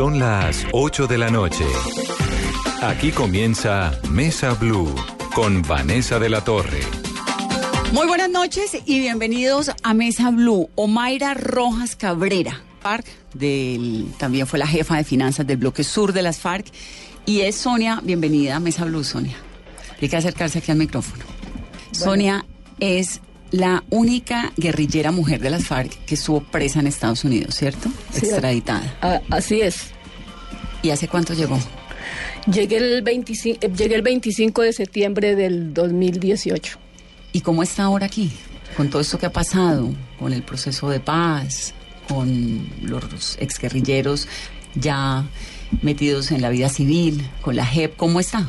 Son las 8 de la noche. Aquí comienza Mesa Blue con Vanessa de la Torre. Muy buenas noches y bienvenidos a Mesa Blue. Omaira Rojas Cabrera, FARC, del, también fue la jefa de finanzas del bloque sur de las FARC. Y es Sonia, bienvenida a Mesa Blue, Sonia. Hay que acercarse aquí al micrófono. Sonia es la única guerrillera mujer de las FARC que estuvo presa en Estados Unidos, ¿cierto? Sí, Extraditada. a- así es. ¿Y hace cuánto llegó? Llegué el, 25, eh, llegué el 25 de septiembre del 2018. ¿Y cómo está ahora aquí? Con todo esto que ha pasado, con el proceso de paz, con los exguerrilleros ya metidos en la vida civil, con la JEP, ¿cómo está?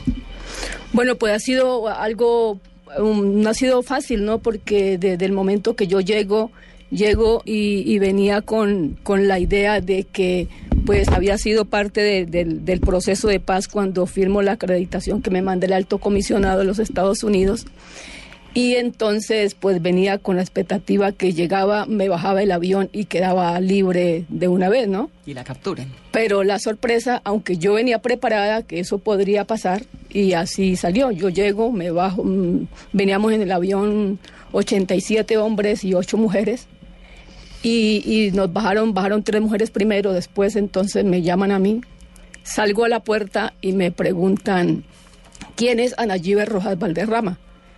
Bueno, pues ha sido algo, um, no ha sido fácil, ¿no? Porque desde el momento que yo llego, llego y, y venía con, con la idea de que pues había sido parte de- del, del proceso de paz cuando firmo la acreditación que me manda el alto comisionado de los Estados Unidos. Y entonces pues venía con la expectativa que llegaba, me bajaba el avión y quedaba libre de una vez, ¿no? Y la capturen. Pero la sorpresa, aunque yo venía preparada que eso podría pasar, y así salió. Yo llego, me bajo, mm, veníamos en el avión 87 hombres y 8 mujeres, y, y nos bajaron, bajaron tres mujeres primero, después entonces me llaman a mí, salgo a la puerta y me preguntan, ¿quién es Ana Giver Rojas Valderrama?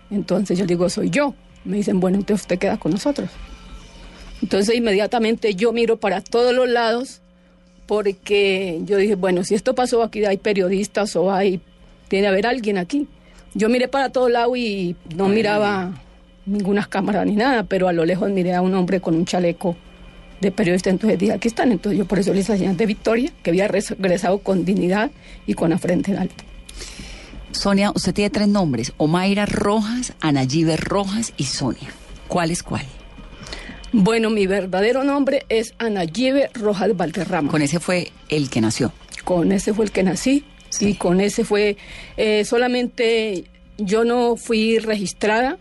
Entonces yo digo, soy yo. Me dicen, bueno, entonces usted queda con nosotros. Entonces inmediatamente yo miro para todos los lados porque yo dije, bueno, si esto pasó aquí, hay periodistas o hay, tiene que haber alguien aquí. Yo miré para todos lados y no miraba ninguna cámara ni nada, pero a lo lejos miré a un hombre con un chaleco de periodista, entonces dije, aquí están. Entonces yo por eso le hice la señal de Victoria, que había regresado con dignidad y con la frente en alto. Sonia, usted tiene tres nombres, Omaira Rojas, Anayibe Rojas y Sonia. ¿Cuál es cuál? Bueno, mi verdadero nombre es Anayibe Rojas Valderrama. Con ese fue el que nació. Con ese fue el que nací Sí. y con ese fue eh, solamente yo no fui registrada.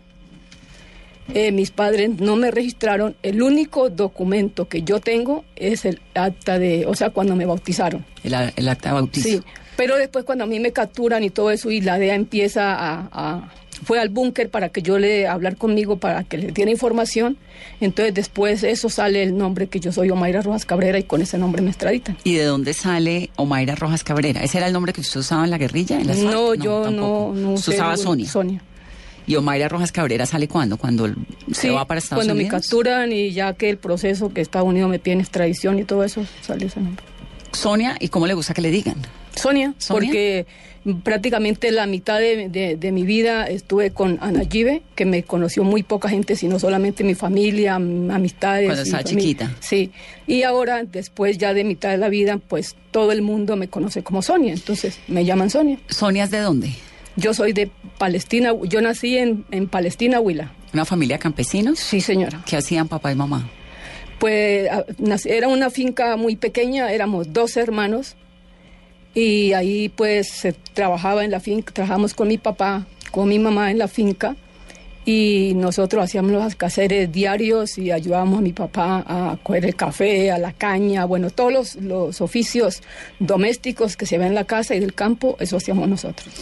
Eh, mis padres no me registraron. El único documento que yo tengo es el acta de, o sea, cuando me bautizaron. El, acta de bautizo. Sí. Pero después cuando a mí me capturan y todo eso y la DEA empieza a, a- fue al búnker para que yo le hablar conmigo para que le diera información. Entonces después eso sale el nombre que yo soy Omaira Rojas Cabrera y con ese nombre me extraditan. ¿Y de dónde sale Omaira Rojas Cabrera? ¿Ese era el nombre que usted usaba en la guerrilla? En las? No, yo no, no Usted usaba Sonia. Sonia. ¿Y Omaira Rojas Cabrera sale cuándo? ¿Cuando se Sí, va para Estados cuando Unidos? me capturan y ya que el proceso que Estados Unidos me pide en extradición y todo eso, sale ese nombre. Sonia, ¿y cómo le gusta que le digan? Sonia, ¿Sonia? porque prácticamente la mitad de, de- de mi vida estuve con Ana Gibe, que me conoció muy poca gente, sino solamente mi familia, amistades. Cuando estaba chiquita. Sí, y ahora, después ya de mitad de la vida, pues todo el mundo me conoce como Sonia, entonces me llaman Sonia. ¿Sonia es de dónde? Yo soy de Palestina, yo nací en, en Palestina, Huila. ¿Una familia campesinos? Sí, señora. ¿Qué hacían papá y mamá? Pues era una finca muy pequeña, éramos dos hermanos y ahí pues se trabajaba en la finca, trabajamos con mi papá, con mi mamá en la finca y nosotros hacíamos los quehaceres diarios y ayudábamos a mi papá a coger el café, a la caña, bueno, todos los, los oficios domésticos que se ven en la casa y del campo, eso hacíamos nosotros.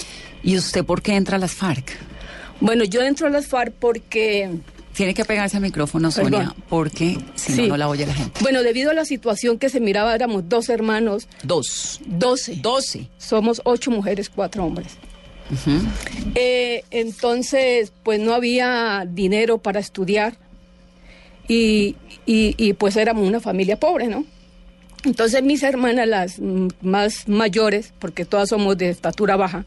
¿Y usted por qué entra a las FARC? Bueno, yo entro a las FARC porque Tiene que pegarse al micrófono, Perdón. Sonia, porque si no, Sí. no la oye la gente. Bueno, debido a la situación que se miraba, éramos dos hermanos, Dos. doce. Doce. Somos ocho mujeres, cuatro hombres. Eh, entonces, pues no había dinero para estudiar y, y- y, pues éramos una familia pobre, ¿no? Entonces mis hermanas, las más mayores, porque todas somos de estatura baja,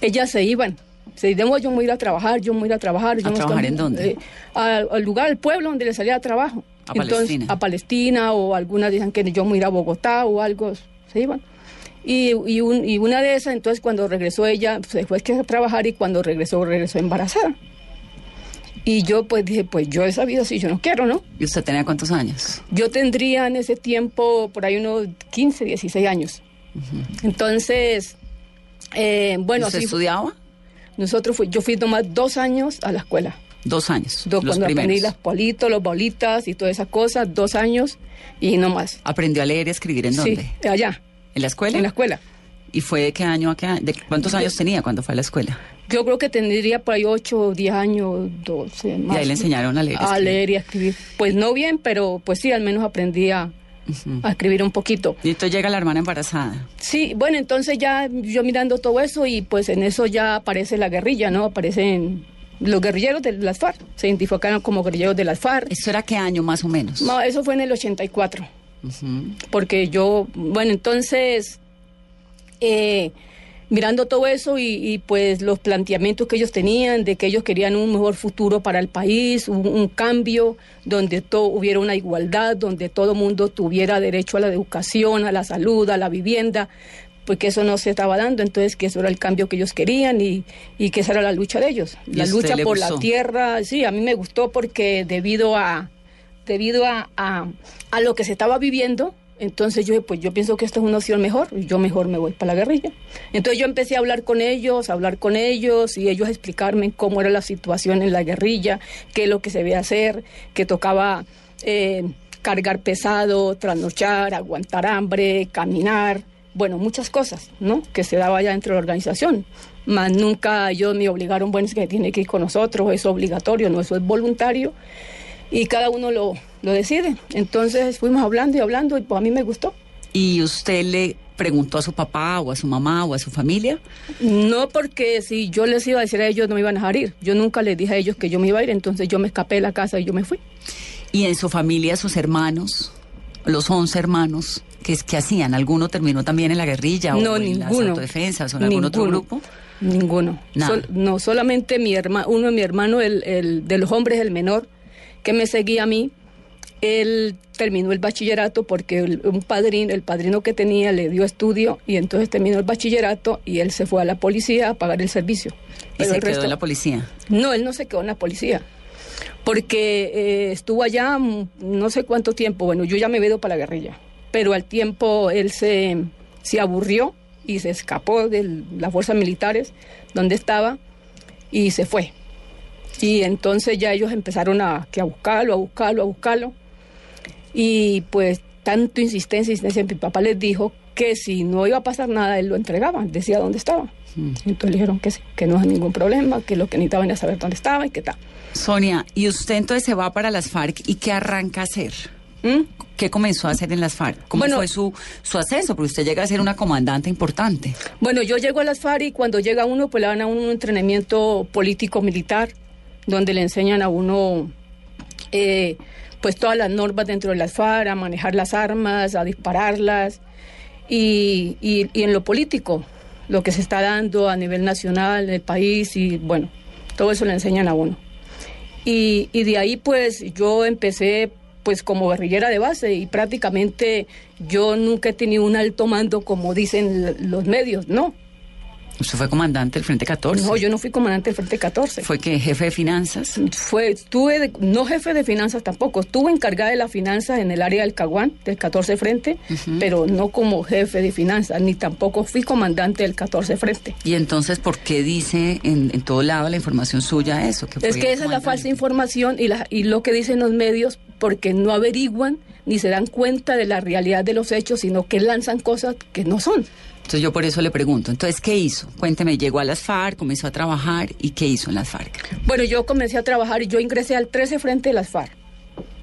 ellas se iban. Se dijeron, yo me voy a ir a trabajar, yo me voy a ir a trabajar. ¿A trabajar en dónde? eh, al, al lugar, al pueblo donde les salía trabajo. A Palestina. A Palestina, o algunas dicen que yo me voy a ir a Bogotá o algo. se iban. Y, y, un- y una de esas, entonces cuando regresó ella, se fue a trabajar y cuando regresó, regresó embarazada. Y yo pues dije, pues yo esa vida sí, yo no quiero, ¿no? ¿Y usted tenía cuántos años? Yo tendría en ese tiempo por ahí unos 15, 16 años. Entonces, eh, bueno, ¿Usted así fue. estudiaba? nosotros fui, yo fui nomás dos años a la escuela. Dos años. Los cuando aprendí primeros. las politos, los bolitas y todas esas cosas, dos años y no más. ¿Aprendió a leer y escribir en dónde? Sí, allá, ¿En la escuela? en la escuela. ¿Y fue de qué año a qué año? ¿De cuántos años tenía cuando fue a la escuela? Yo creo que tendría por ahí 8, 10 años, 12 más. ahí le enseñaron a leer y A escribir. leer y a escribir. Pues no bien, pero pues sí, al menos aprendí a, a escribir un poquito. Y entonces llega la hermana embarazada. Sí, bueno, entonces ya yo mirando todo eso y pues en eso ya aparece la guerrilla, ¿no? Aparecen los guerrilleros de las FARC. Se identificaron como guerrilleros de las FARC. ¿Eso era qué año más o menos? No, eso fue en el 84. Ujú. porque yo, bueno, entonces, eh, mirando todo eso y, y, pues los planteamientos que ellos tenían de que ellos querían un mejor futuro para el país, un, un cambio donde todo, hubiera una igualdad, donde todo mundo tuviera derecho a la educación, a la salud, a la vivienda, porque eso no se estaba dando, entonces que eso era el cambio que ellos querían y, y que esa era la lucha de ellos, ¿Y la a usted lucha por gustó? la tierra, sí, a mí me gustó porque debido a debido a, a, a lo que se estaba viviendo, entonces yo dije, pues yo pienso que esta es una opción mejor, yo mejor me voy para la guerrilla. Entonces yo empecé a hablar con ellos, a hablar con ellos y ellos a explicarme cómo era la situación en la guerrilla, qué es lo que se debía hacer, que tocaba eh, cargar pesado, trasnochar, aguantar hambre, caminar, bueno, muchas cosas, ¿no? Que se daba ya dentro de la organización. Más nunca ellos me obligaron, bueno, es que tiene que ir con nosotros, es obligatorio, no, eso es voluntario y cada uno lo, lo decide. Entonces fuimos hablando y hablando y pues a mí me gustó. ¿Y usted le preguntó a su papá o a su mamá o a su familia? No porque si yo les iba a decir a ellos no me iban a dejar ir. Yo nunca les dije a ellos que yo me iba a ir, entonces yo me escapé de la casa y yo me fui. ¿Y en su familia sus hermanos, los 11 hermanos, qué, qué hacían? ¿Alguno terminó también en la guerrilla no, o en las ninguno. autodefensas o en algún otro Ninguno. grupo? Ninguno. Nada. Sol- no, solamente mi hermano, uno de mi hermano, el, el de los hombres, el menor, que me seguía a mí, él terminó el bachillerato porque el- un padrino, el padrino que tenía le dio estudio y entonces terminó el bachillerato y él se fue a la policía a pagar el servicio. Y Pero se el quedó resto- en la policía. No, él no se quedó en la policía. Porque eh, estuvo allá no sé cuánto tiempo. Bueno, yo ya me ido para la guerrilla. Pero al tiempo él se, se aburrió y se escapó de las fuerzas militares donde estaba y se fue. Y entonces ya ellos empezaron a, que a buscarlo, a buscarlo, a buscarlo. Y pues tanto insistencia, insistencia, mi papá les dijo que si no iba a pasar nada, él lo entregaba, decía dónde estaba. Entonces le dijeron que sí, que no hay ningún problema, que lo que necesitaban era saber dónde estaba y qué tal. Sonia, ¿y usted entonces se va para las FARC y qué arranca a hacer? ¿Mm? ¿Qué comenzó a hacer en las FARC? ¿Cómo Bueno- fue su, su ascenso? Porque usted llega a ser una comandante importante. Bueno, yo llego a las FARC y cuando llega uno, pues le dan a uno un entrenamiento político-militar, donde le enseñan a uno, eh, pues todas las normas dentro de las FARC, a manejar las armas, a dispararlas, y, y- en lo político, lo que se está dando a nivel nacional en el país, y bueno, todo eso le enseñan a uno. Y, y de ahí pues yo empecé pues como guerrillera de base y prácticamente yo nunca he tenido un alto mando como dicen los medios, no. Usted fue comandante del Frente 14. No, yo no fui comandante del Frente 14. ¿Fue que jefe de finanzas? Fue, estuve, de- no jefe de finanzas tampoco, estuve encargada de las finanzas en el área del Caguán, del 14 Frente, pero no como jefe de finanzas, ni tampoco fui comandante del 14 Frente. Y entonces, ¿por qué dice en, en todo lado la información suya eso? Es que esa es la falsa información y, la- y lo que dicen los medios porque no averiguan ni se dan cuenta de la realidad de los hechos, sino que lanzan cosas que no son. Entonces yo por eso le pregunto, entonces, ¿qué hizo? Cuénteme, llegó a las FARC, comenzó a trabajar y ¿qué hizo en las FARC? Bueno, yo comencé a trabajar y yo ingresé al 13 Frente de las FARC.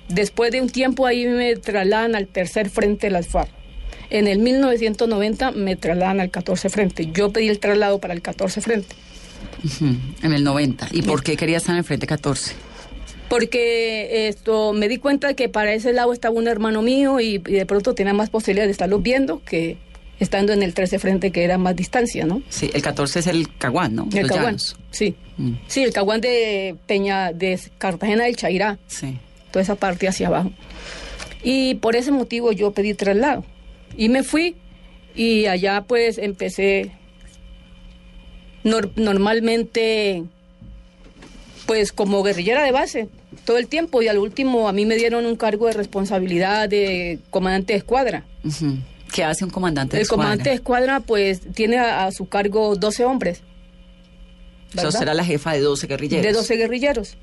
Después de un tiempo ahí me trasladan al tercer Frente de las FARC. En el 1990 me trasladan al 14 Frente. Yo pedí el traslado para el 14 Frente. En el 90. ¿Y por qué quería estar en el Frente 14? Porque esto me di cuenta que para ese lado estaba un hermano mío y, y de pronto tenía más posibilidades de estarlos viendo que estando en el 13 Frente que era más distancia, ¿no? Sí, el 14 es el Caguán, ¿no? El Los Caguán. llanos. Sí. Mm. Sí, el Caguán de Peña, de Cartagena del Chairá. Sí. toda esa parte hacia abajo. Y por ese motivo yo pedí traslado. Y me fui Y allá pues empecé nor- normalmente pues como guerrillera de base todo el tiempo y al último a mí me dieron un cargo de responsabilidad de comandante de escuadra. ¿Qué hace un comandante de El escuadra? comandante de escuadra pues tiene a, a su cargo 12 hombres. O sea, usted ¿verdad? era la jefa de 12 guerrilleros. De 12 guerrilleros.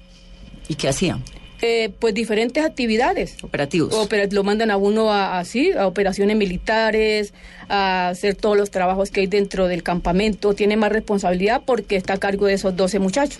¿Y qué hacían? Eh, pues diferentes actividades. Operativos. Opera- lo mandan a uno a, así, a operaciones militares, a hacer todos los trabajos que hay dentro del campamento. Tiene más responsabilidad porque está a cargo de esos 12 muchachos.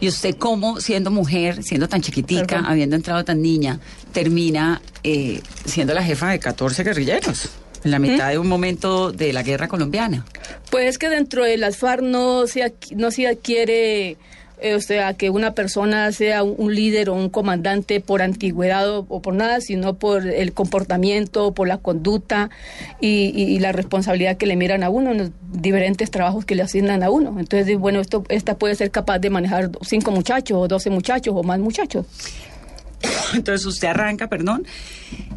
¿Y usted cómo, siendo mujer, siendo tan chiquitica, Perdón. habiendo entrado tan niña, termina eh, siendo la jefa de 14 guerrilleros? En la mitad de un momento de la guerra colombiana. Pues es que dentro de las FARC no se, no se adquiere, eh, o sea, que una persona sea un, un líder o un comandante por antigüedad o, o por nada, sino por el comportamiento, por la conducta y, y- y la responsabilidad que le miran a uno en los diferentes trabajos que le asignan a uno. Entonces, bueno, esto, esta puede ser capaz de manejar cinco muchachos o doce muchachos o más muchachos. Entonces usted arranca, perdón,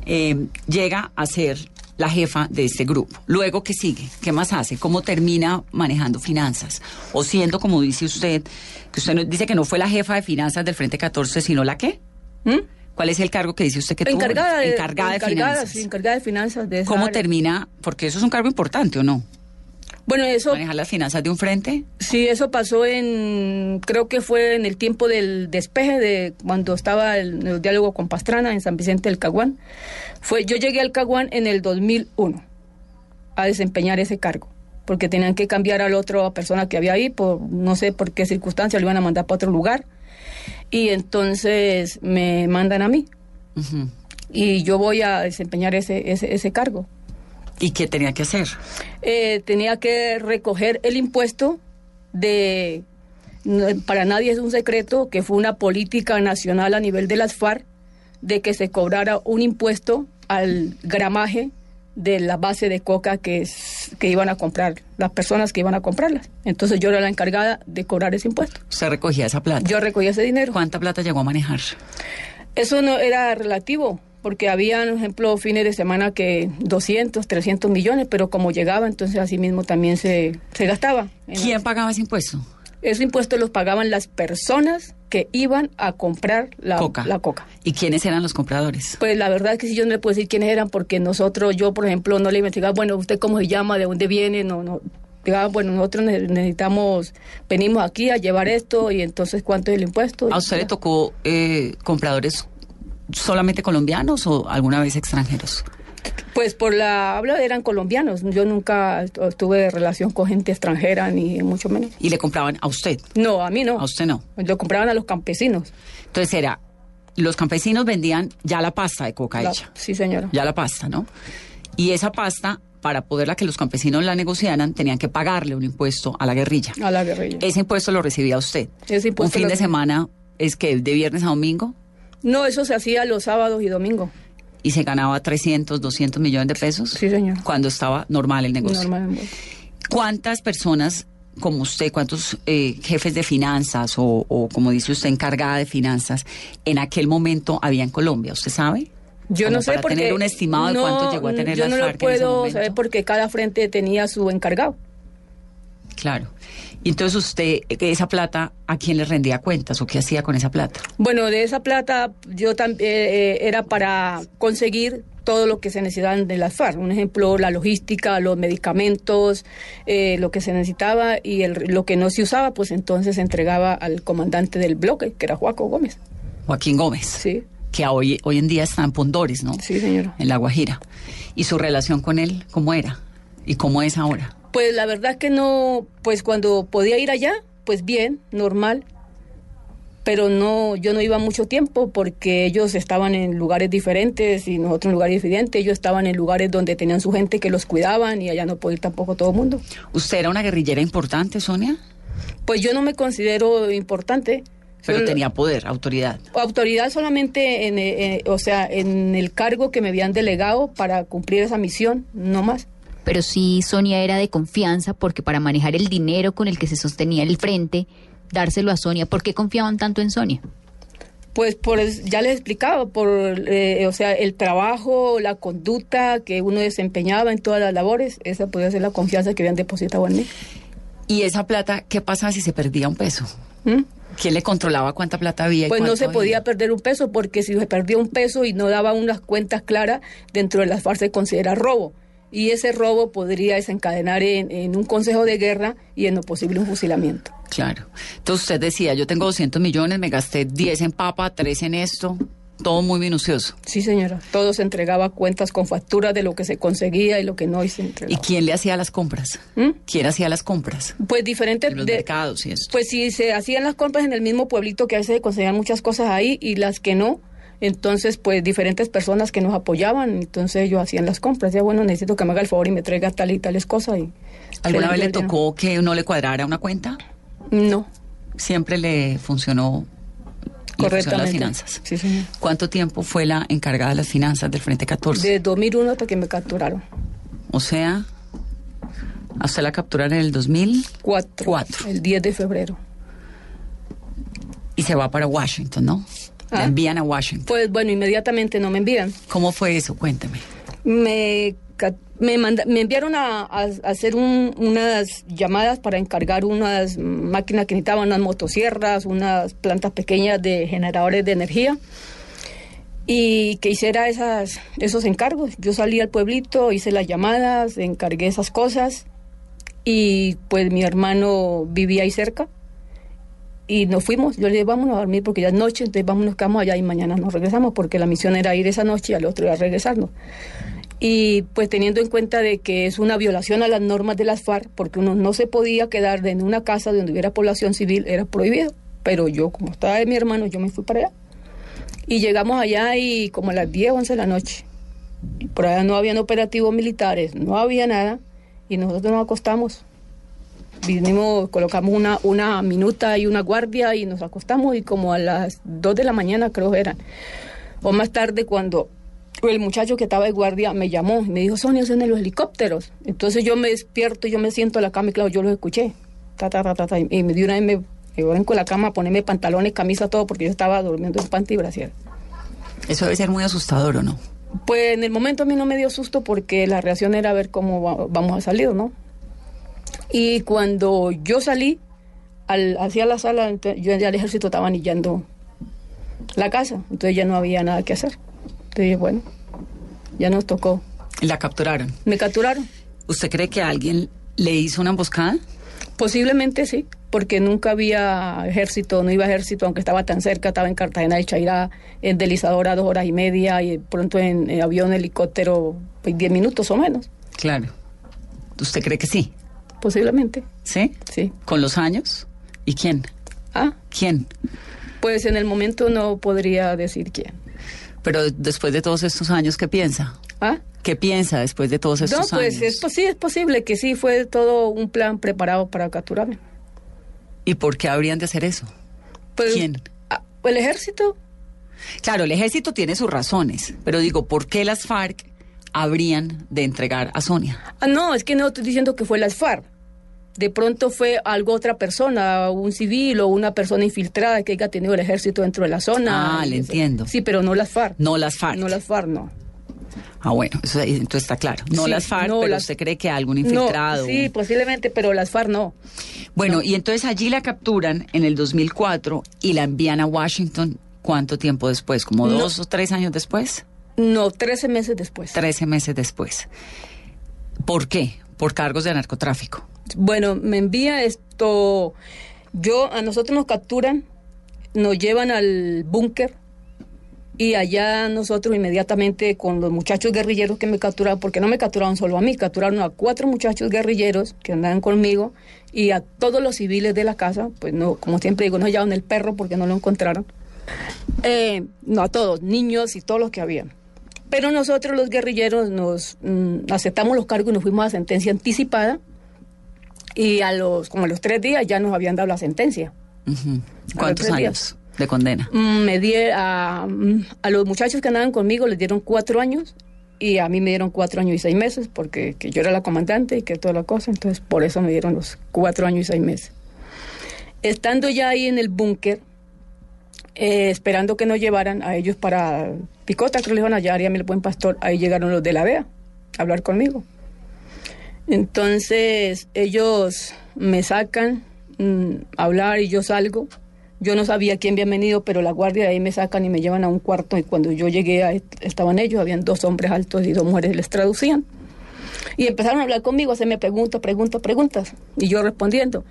eh, llega a ser la jefa de este grupo. Luego, ¿qué sigue? ¿Qué más hace? ¿Cómo termina manejando finanzas? O siendo, como dice usted, que usted dice que no fue la jefa de finanzas del Frente 14, sino la qué? ¿Mm? ¿Cuál es el cargo que dice usted que tuvo? Encargada de, encargada de finanzas. sí, encargada de finanzas. De esa ¿Cómo área. termina? Porque eso es un cargo importante, ¿o no? Bueno, eso Manejar las finanzas de un frente. Sí, eso pasó en, creo que fue en el tiempo del despeje de cuando estaba el, el diálogo con Pastrana en San Vicente del Caguán. Fue, yo llegué al Caguán en el 2001 a desempeñar ese cargo, porque tenían que cambiar a la otra persona que había ahí, por no sé por qué circunstancia, lo iban a mandar para otro lugar. Y entonces me mandan a mí. Y yo voy a desempeñar ese, ese, ese cargo. ¿Y qué tenía que hacer? eh, tenía que recoger el impuesto de para nadie es un secreto que fue una política nacional a nivel de las FARC de que se cobrara un impuesto al gramaje de la base de coca que, es- que iban a comprar, las personas que iban a comprarlas. Entonces yo era la encargada de cobrar ese impuesto. Usted recogía esa plata. Yo recogía ese dinero. ¿Cuánta plata llegó a manejar? Eso no era relativo, porque había, por ejemplo, fines de semana que 200, 300 millones, pero como llegaba, entonces así mismo también se, se gastaba. ¿Quién pagaba ese impuesto? Esos impuestos los pagaban las personas que iban a comprar la coca. La coca. ¿Y quiénes eran los compradores? Pues la verdad es que si yo no le puedo decir quiénes eran, porque nosotros, yo por ejemplo, no le investigaba, bueno, usted cómo se llama, de dónde viene, no, no. Digaba, bueno, nosotros ne- necesitamos, venimos aquí a llevar esto y entonces cuánto es el impuesto. ¿A usted le tocó eh, compradores solamente colombianos o alguna vez extranjeros? Pues por la habla eran colombianos, yo nunca tuve relación con gente extranjera, ni mucho menos. Y le compraban a usted. No, a mí no. A usted no. Lo compraban a los campesinos. Entonces era, los campesinos vendían ya la pasta de coca La- hecha. sí, señora. Ya la pasta, ¿no? Y esa pasta, para poderla que los campesinos la negociaran, tenían que pagarle un impuesto a la guerrilla. A la guerrilla. Ese impuesto lo recibía usted. Ese impuesto Un fin lo- de semana es que de viernes a domingo No, eso se hacía los sábados y domingos. y se ganaba 300, 200 millones de pesos. Sí, señor. Cuando estaba normal el negocio. Normalmente. ¿Cuántas personas como usted, cuántos eh, jefes de finanzas o, o, como dice usted, encargada de finanzas en aquel momento había en Colombia? ¿Usted sabe? Yo Como no sé para porque tener un estimado de cuánto llegó a tener yo las no FARC lo en ese puedo saber porque cada frente tenía su encargado. Claro. Y entonces usted, eh, esa plata, ¿a quién le rendía cuentas o qué hacía con esa plata? Bueno, de esa plata yo también era para conseguir todo lo que se necesitaban de las FARC. Un ejemplo, la logística, los medicamentos, eh, lo que se necesitaba y el- lo que no se usaba, pues entonces se entregaba al comandante del bloque, que era Joaco Gómez. Joaquín Gómez, Sí, que hoy, hoy en día está en Pondores, ¿no? sí, señora. En La Guajira. ¿Y su relación con él, cómo era? ¿Y cómo es ahora? Pues la verdad que no, pues cuando podía ir allá, pues bien, normal. Pero no, yo no iba mucho tiempo porque ellos estaban en lugares diferentes y nosotros en lugares diferentes. Ellos estaban en lugares donde tenían su gente que los cuidaban y allá no podía ir tampoco todo el mundo. ¿Usted era una guerrillera importante, Sonia? Pues yo no me considero importante. Pero tenía poder, autoridad. autoridad solamente en, eh, eh, o sea, en el cargo que me habían delegado para cumplir esa misión, no más. Pero sí Sonia era de confianza porque para manejar el dinero con el que se sostenía el frente, dárselo a Sonia, ¿por qué confiaban tanto en Sonia? Pues por ya les explicaba, por eh, o sea, el trabajo, la conducta que uno desempeñaba en todas las labores, esa podía ser la confianza que habían depositado en mí. ¿Y esa plata, qué pasa si se perdía un peso? ¿Mm? ¿Quién le controlaba cuánta plata había? y Pues no se había? podía perder un peso porque si se perdía un peso y no daba unas cuentas claras, dentro de las FARC se considera robo. Y ese robo podría desencadenar en, en un consejo de guerra y en lo posible un fusilamiento. Claro. Entonces usted decía, yo tengo 200 millones, me gasté 10 en papa, 3 en esto, todo muy minucioso. Sí, señora. Todo se entregaba cuentas con facturas de lo que se conseguía y lo que no y se ¿Y entregaba. quién le hacía las compras? ¿Mm? ¿Quién hacía las compras? Pues diferentes... En los de- mercados y esto. Pues si se hacían las compras en el mismo pueblito que a veces se conseguían muchas cosas ahí y las que no, entonces pues diferentes personas que nos apoyaban, entonces ellos hacían las compras. Ya bueno, necesito que me haga el favor y me traiga tal y tales cosas. Y ¿Alguna vez le tocó que no le cuadrara una cuenta? No, Siempre le funcionó, correctamente. las finanzas. Sí, señor. ¿Cuánto tiempo fue la encargada de las finanzas del Frente 14? De 2001 hasta que me capturaron. O sea, a usted la capturaron en el 2000 Cuatro. Cuatro. El 10 de febrero. y se va para Washington, ¿no? La Ah. envían a Washington. Pues bueno, inmediatamente no me envían. ¿Cómo fue eso? Cuénteme. me, me, manda- me enviaron a, a- a hacer un- unas llamadas para encargar unas máquinas que necesitaban, unas motosierras, unas plantas pequeñas de generadores de energía y que hiciera esas, esos encargos. Yo salí al pueblito, hice las llamadas, encargué esas cosas y pues mi hermano vivía ahí cerca y nos fuimos. Yo le dije, vámonos a dormir porque ya es noche, entonces vámonos, quedamos allá y mañana nos regresamos porque la misión era ir esa noche y al otro día regresarnos. Y pues teniendo en cuenta de que es una violación a las normas de las FARC, porque uno no se podía quedar en una casa donde hubiera población civil, era prohibido. Pero yo, como estaba de mi hermano, yo me fui para allá. Y llegamos allá y como a las 10, 11 de la noche. Por allá no habían operativos militares, no había nada. Y nosotros nos acostamos. Vinimos, colocamos una, una minuta y una guardia y nos acostamos y como a las 2 de la mañana creo que eran. O más tarde cuando el muchacho que estaba de guardia me llamó y me dijo, Sonia, son en los helicópteros. Entonces yo me despierto, yo me siento en la cama y claro, yo los escuché. Ta, ta, ta, ta, ta, y me dio una vez me, me llevaron con la cama a ponerme pantalones, camisa, todo, porque yo estaba durmiendo en panty y brasier. Eso debe ser muy asustador, ¿o no? Pues en el momento a mí no me dio susto porque la reacción era ver cómo va- vamos a salir, ¿no? Y cuando yo salí al, hacia la sala, yo ya el ejército estaba anillando la casa, entonces ya no había nada que hacer. Entonces bueno, ya nos tocó. La capturaron. Me capturaron. ¿Usted cree que alguien le hizo una emboscada? Posiblemente sí, porque nunca había ejército, no iba ejército, aunque estaba tan cerca, estaba en Cartagena de Chairá, en deslizadora dos horas y media, y pronto en, en avión, helicóptero, pues, diez minutos o menos. Claro. ¿Usted cree que sí? Posiblemente, ¿Sí? sí. ¿Con los años? ¿Y quién? Ah, ¿Quién? pues en el momento no podría decir quién. Pero después de todos estos años, ¿qué piensa? Ah, ¿Qué piensa después de todos no, estos pues años? es, pos- sí, es posible que sí, fue todo un plan preparado para capturarme. ¿Y por qué habrían de hacer eso? Pues, ¿Quién? ah, el ejército, Claro, el ejército tiene sus razones, pero digo, ¿por qué las FARC habrían de entregar a Sonia? Ah, no, es que no estoy diciendo que fue las FARC. De pronto fue algo otra persona, un civil o una persona infiltrada que haya tenido el ejército dentro de la zona. Ah, le entiendo. Sí, pero no las FARC. No las FARC. No las FARC, no. Ah, bueno, eso entonces está claro. No Sí, las FARC, no pero las- usted cree que algún No, infiltrado. sí, posiblemente, pero las FARC no. Bueno, y entonces allí la capturan en el 2004 y la envían a Washington. ¿Cuánto tiempo después? ¿Como dos o tres años después? No, 13 meses después. Trece meses después. ¿Por qué? Por cargos de narcotráfico. Bueno, me envía esto. Yo, a nosotros nos capturan, nos llevan al búnker y allá nosotros inmediatamente con los muchachos guerrilleros que me capturaron, porque no me capturaron solo a mí, capturaron a cuatro muchachos guerrilleros que andaban conmigo y a todos los civiles de la casa, pues no, como siempre digo, no hallaron el perro porque no lo encontraron. Eh, no a todos, niños y todos los que habían. Pero nosotros los guerrilleros nos mm, aceptamos los cargos y nos fuimos a sentencia anticipada y a los como a los tres días ya nos habían dado la sentencia. ¿Cuántos años de condena? Mm, Me di a, mm, a los muchachos que andaban conmigo les dieron cuatro años y a mí me dieron cuatro años y seis meses porque que yo era la comandante y que toda la cosa, entonces por eso me dieron los cuatro años y seis meses. Estando ya ahí en el búnker, eh, esperando que nos llevaran a ellos para Picota, que le iban a hallar y a mí el buen pastor. Ahí llegaron los de la DEA a hablar conmigo. Entonces ellos me sacan mm, a hablar y yo salgo. Yo no sabía quién había venido, pero la guardia de ahí me sacan y me llevan a un cuarto y cuando yo llegué ahí estaban ellos, habían dos hombres altos y dos mujeres les traducían. Y empezaron a hablar conmigo, hacerme preguntas, preguntas, preguntas, y yo respondiendo.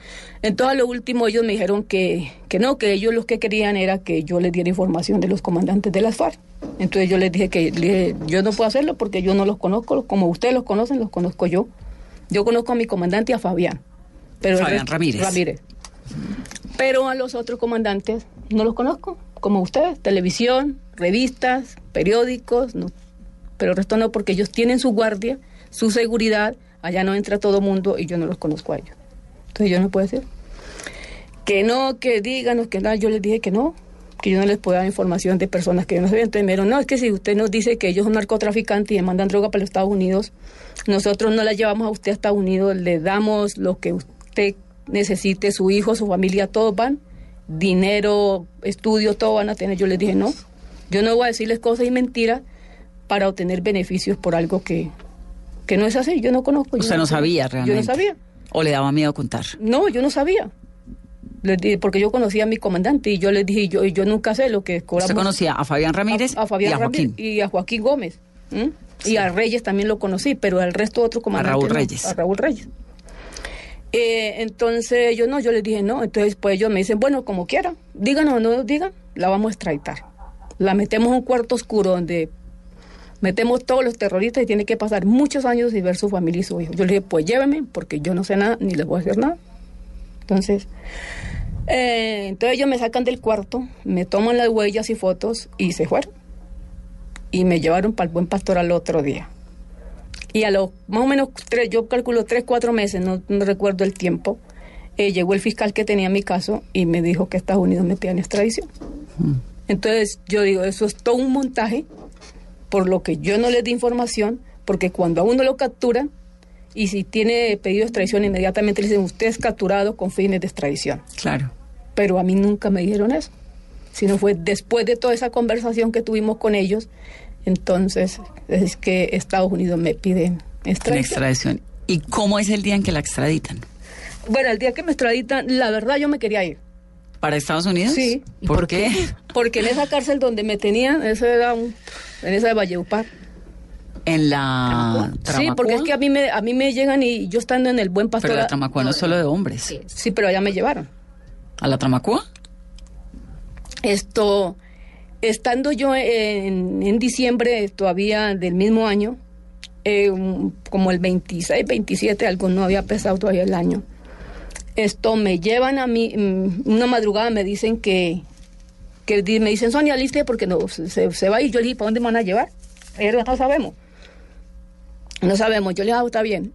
Entonces, a lo último, ellos me dijeron que, que no, que ellos lo que querían era que yo les diera información de los comandantes de las FARC. Entonces, yo les dije que yo no puedo hacerlo porque yo no los conozco, como ustedes los conocen, los conozco yo. Yo conozco a mi comandante y a Fabián. Pero Fabián resto- Ramírez. Ramírez. Pero a los otros comandantes no los conozco, como ustedes, televisión, revistas, periódicos, no. pero el resto no, porque ellos tienen su guardia, su seguridad, allá no entra todo mundo y yo no los conozco a ellos. Entonces yo no puedo decir que no, que díganos que nada, yo les dije que no, que yo no les puedo dar información de personas que yo no sabía. Entonces me no, es que si usted nos dice que ellos son narcotraficantes y le mandan droga para los Estados Unidos, nosotros no la llevamos a usted a Estados Unidos, le damos lo que usted necesite, su hijo, su familia, todos van, dinero, estudio, todo van a tener. Yo les dije, no, yo no voy a decirles cosas y mentiras para obtener beneficios por algo que, que no es así, yo no conozco. Usted no sabía realmente. Yo no sabía. ¿O le daba miedo contar? No, yo no sabía. Dije, porque yo conocía a mi comandante y yo les dije, yo, yo nunca sé lo que cobramos. Usted conocía a Fabián Ramírez a, a Fabián y a Joaquín. Ramírez y a Joaquín Gómez. Y a Reyes también lo conocí, pero al resto otro comandante. Raúl no, Reyes. A Raúl Reyes. Eh, entonces yo no, yo les dije no. Entonces pues ellos me dicen, bueno, como quieran, díganos o no nos digan, la vamos a extraditar. La metemos en un cuarto oscuro donde metemos todos los terroristas y tiene que pasar muchos años y ver su familia y su hijo. Yo les dije, pues llévenme, porque yo no sé nada, ni les voy a hacer nada. Entonces, eh, entonces ellos me sacan del cuarto, me toman las huellas y fotos y se fueron. Y me llevaron para el buen pastor al otro día. Y a los más o menos tres, yo calculo tres, cuatro meses, no, no recuerdo el tiempo, eh, llegó el fiscal que tenía mi caso y me dijo que Estados Unidos me pedía en extradición. Entonces yo digo, eso es todo un montaje, por lo que yo no les di información, porque cuando a uno lo capturan, y si tiene pedido de extradición, inmediatamente le dicen, usted es capturado con fines de extradición. Claro. Pero a mí nunca me dijeron eso, sino fue después de toda esa conversación que tuvimos con ellos, entonces es que Estados Unidos me pide En extradición. extradición. ¿Y cómo es el día en que la extraditan? Bueno, el día que me extraditan, la verdad yo me quería ir. ¿Para Estados Unidos? Sí. ¿Por, qué? Porque en esa cárcel donde me tenían, eso era un, en esa de Valleupar. En la Sí, Tramacua. porque es que a mí me, a mí me llegan y yo estando en el buen pastor. Pero la Tramacua no es solo de hombres. Sí, pero allá me llevaron. ¿A la Tramacua? Esto, estando yo en, en diciembre todavía del mismo año, eh, como el 26, 27, algo no había pesado todavía el año. Esto me llevan a mí, mm, una madrugada me dicen que, que me dicen, Sonia, liste porque no, se, se va ir. Yo le dije, ¿para dónde me van a llevar? No sabemos. No sabemos. Yo le dije, ah, está bien.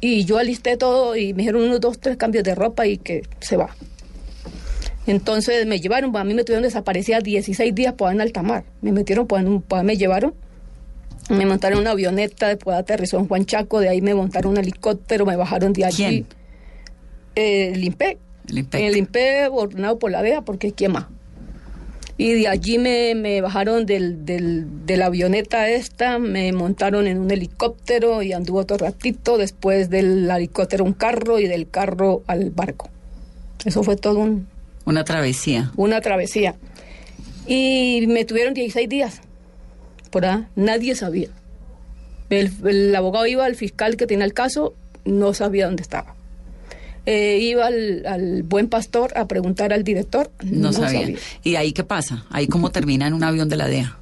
Y yo alisté todo y me dijeron unos dos, tres cambios de ropa y que se va. Entonces me llevaron, a mí me tuvieron desaparecida 16 días por en alta mar. Me metieron, un- pues, me llevaron. Me montaron una avioneta, después aterrizó en Juan Chaco, de ahí me montaron un helicóptero, me bajaron de allí. El IMPEC. El IMPEC. El IMPEC ordenado por la DEA, porque ¿quién más? Y de allí me, me bajaron del, del- de la avioneta esta, me montaron en un helicóptero y anduvo otro ratito, después del helicóptero un carro y del carro al barco. Eso fue todo un, Una travesía. una travesía. Y me tuvieron 16 días. Por ahí, nadie sabía. El, el abogado iba al fiscal que tenía el caso, no sabía dónde estaba. Eh, iba al, al buen pastor a preguntar al director, No, no, sabía. sabía. ¿Y ahí qué pasa? ¿Ahí cómo termina en un avión de la DEA?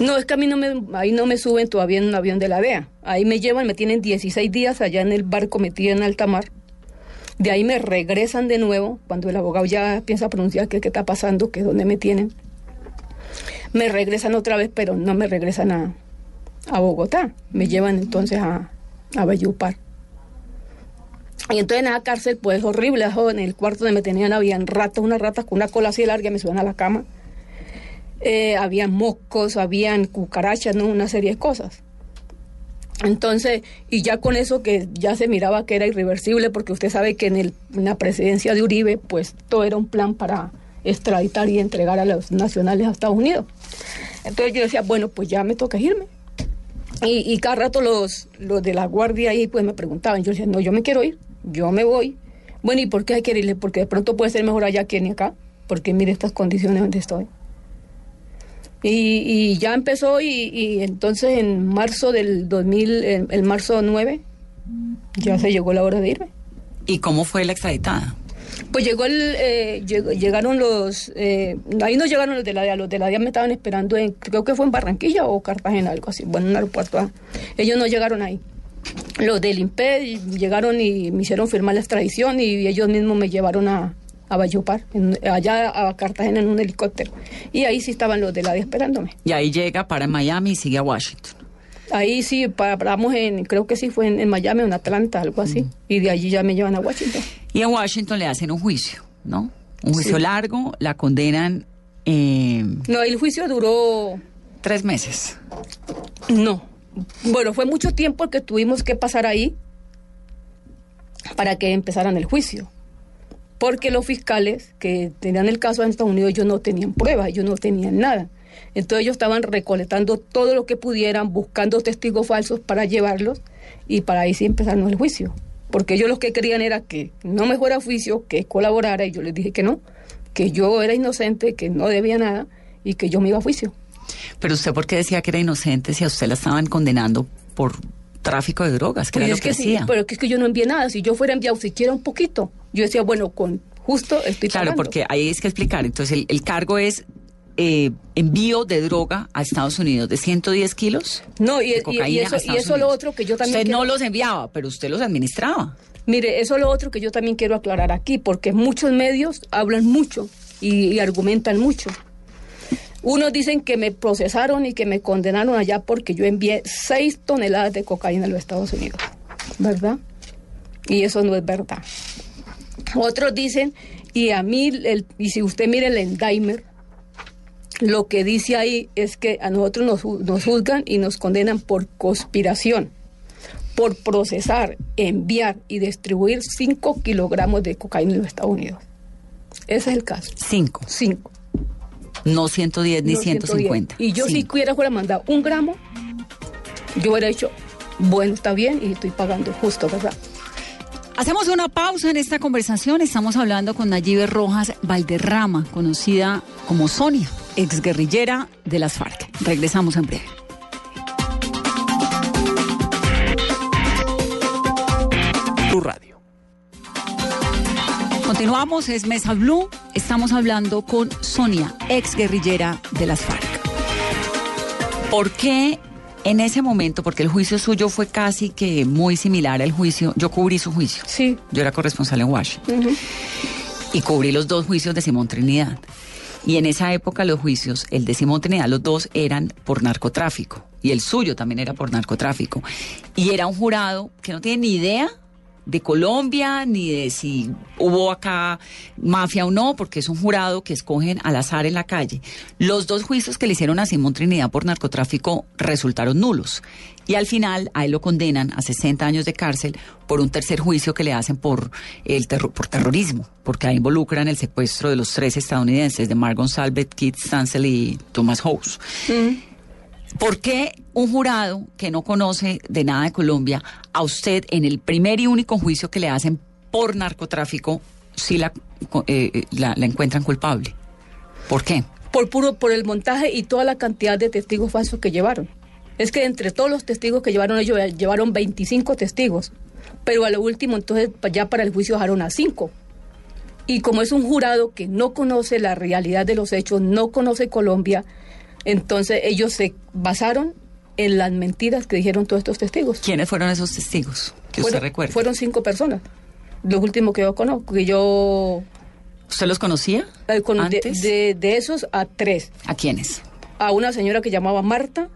No, es que a mí no me, ahí no me suben todavía en un avión de la DEA. Ahí me llevan, me tienen 16 días allá en el barco metido en alta mar. De ahí me regresan de nuevo, cuando el abogado ya piensa pronunciar qué, qué está pasando, que es donde me tienen. Me regresan otra vez, pero no me regresan a, a Bogotá. Me llevan entonces a, a Valledupar. Y entonces en la cárcel, pues horrible, en el cuarto donde me tenían habían ratas, unas ratas con una cola así larga, me suben a la cama. Eh, habían moscos, habían cucarachas, ¿no? Una serie de cosas. Entonces, y ya con eso que ya se miraba que era irreversible, porque usted sabe que en, el, en la presidencia de Uribe, pues todo era un plan para extraditar y entregar a los nacionales a Estados Unidos. Entonces yo decía, bueno, pues ya me toca irme. Y, y cada rato los, los de la guardia ahí pues me preguntaban, yo decía, no, yo me quiero ir, yo me voy. Bueno, ¿y por qué hay que irle? Porque de pronto puede ser mejor allá que ni acá, porque mire estas condiciones donde estoy. Y, y ya empezó y, y entonces en marzo del 2000, en, el marzo 9, ya se llegó la hora de irme. ¿Y cómo fue la extraditada? Pues llegó el, eh, llegaron los, eh, ahí no llegaron los de la DEA, los de la DEA me estaban esperando en, creo que fue en Barranquilla o Cartagena, algo así, bueno, en un aeropuerto. ah. Ellos no llegaron ahí. Los del IMPED llegaron y me hicieron firmar la extradición y ellos mismos me llevaron a, a en- allá a Cartagena en un helicóptero. Y ahí sí estaban los de la DEA esperándome. Y ahí llega para Miami y sigue a Washington. Ahí sí pa- paramos en, creo que sí fue en, en Miami o en Atlanta, algo así. Y de allí ya me llevan a Washington. Y en Washington le hacen un juicio, ¿no? Un juicio Sí. largo, la condenan eh, No, el juicio duró tres meses. No. Bueno, fue mucho tiempo que tuvimos que pasar ahí para que empezaran el juicio. Porque los fiscales que tenían el caso en Estados Unidos, ellos no tenían pruebas, ellos no tenían nada. Entonces ellos estaban recolectando todo lo que pudieran, buscando testigos falsos para llevarlos y para ahí sí empezaron el juicio. Porque ellos lo que querían era que no me fuera a juicio, que colaborara y yo les dije que no, que yo era inocente, que no debía nada y que yo me iba a juicio. Pero usted, ¿por qué decía que era inocente si a usted la estaban condenando por tráfico de drogas? Que Pues era es lo que, que sí, pero es que yo no envié nada. Si yo fuera enviado siquiera un poquito, yo decía, bueno, con justo estoy Claro, pagando. porque ahí es que explicar. Entonces, el, el cargo es eh, envío de droga a Estados Unidos de 110 kilos. No, y, de y cocaína a eso, y eso lo Unidos. otro que yo también Usted quiero- no los enviaba, pero usted los administraba. Mire, eso es lo otro que yo también quiero aclarar aquí, porque muchos medios hablan mucho y, y argumentan mucho. Unos dicen que me procesaron y que me condenaron allá porque yo envié 6 toneladas de cocaína a los Estados Unidos, ¿verdad? Y eso no es verdad. Otros dicen, y a mí, el- y si usted mire el Endaimer, lo que dice ahí es que a nosotros nos, nos juzgan y nos condenan por conspiración, por procesar, enviar y distribuir 5 kilogramos de cocaína en los Estados Unidos. Ese es el caso. Cinco. 5. No 110 ni no 150. 110. Y yo si Cinco. hubiera fuera mandado un gramo, yo hubiera dicho, bueno, está bien y estoy pagando justo, ¿verdad? Hacemos una pausa en esta conversación. Estamos hablando con Nayibe Rojas Valderrama, conocida como Sonia, exguerrillera de las FARC. Regresamos en breve. Continuamos, es Mesa Blue. Estamos hablando con Sonia, exguerrillera de las FARC. ¿Por qué en ese momento, porque el juicio suyo fue casi que muy similar al juicio, yo cubrí su juicio. Sí. Yo era corresponsal en Washington. Y cubrí los dos juicios de Simón Trinidad. Y en esa época los juicios, el de Simón Trinidad, los dos eran por narcotráfico. Y el suyo también era por narcotráfico. Y era un jurado que no tiene ni idea de Colombia, ni de si hubo acá mafia o no, porque es un jurado que escogen al azar en la calle. Los dos juicios que le hicieron a Simón Trinidad por narcotráfico resultaron nulos. Y al final a él lo condenan a 60 años de cárcel por un tercer juicio que le hacen por, el terro- por terrorismo, porque ahí involucran el secuestro de los tres estadounidenses, de Mark Gonzalez, Keith Stansel y Thomas House. ¿Por qué un jurado que no conoce de nada de Colombia, a usted en el primer y único juicio que le hacen por narcotráfico, sí la, eh, la, la encuentran culpable? ¿Por qué? Por puro, por el montaje y toda la cantidad de testigos falsos que llevaron. Es que entre todos los testigos que llevaron ellos, eh, llevaron 25 testigos. Pero a lo último, entonces, ya para el juicio dejaron a 5. Y como es un jurado que no conoce la realidad de los hechos, no conoce Colombia, entonces ellos se basaron en las mentiras que dijeron todos estos testigos. ¿Quiénes fueron esos testigos que usted recuerda? Fueron cinco personas. Los últimos que yo conozco, que yo... ¿Usted los conocía eh, con- antes? de- de esos a tres. ¿A quiénes? A una señora que llamaba Marta.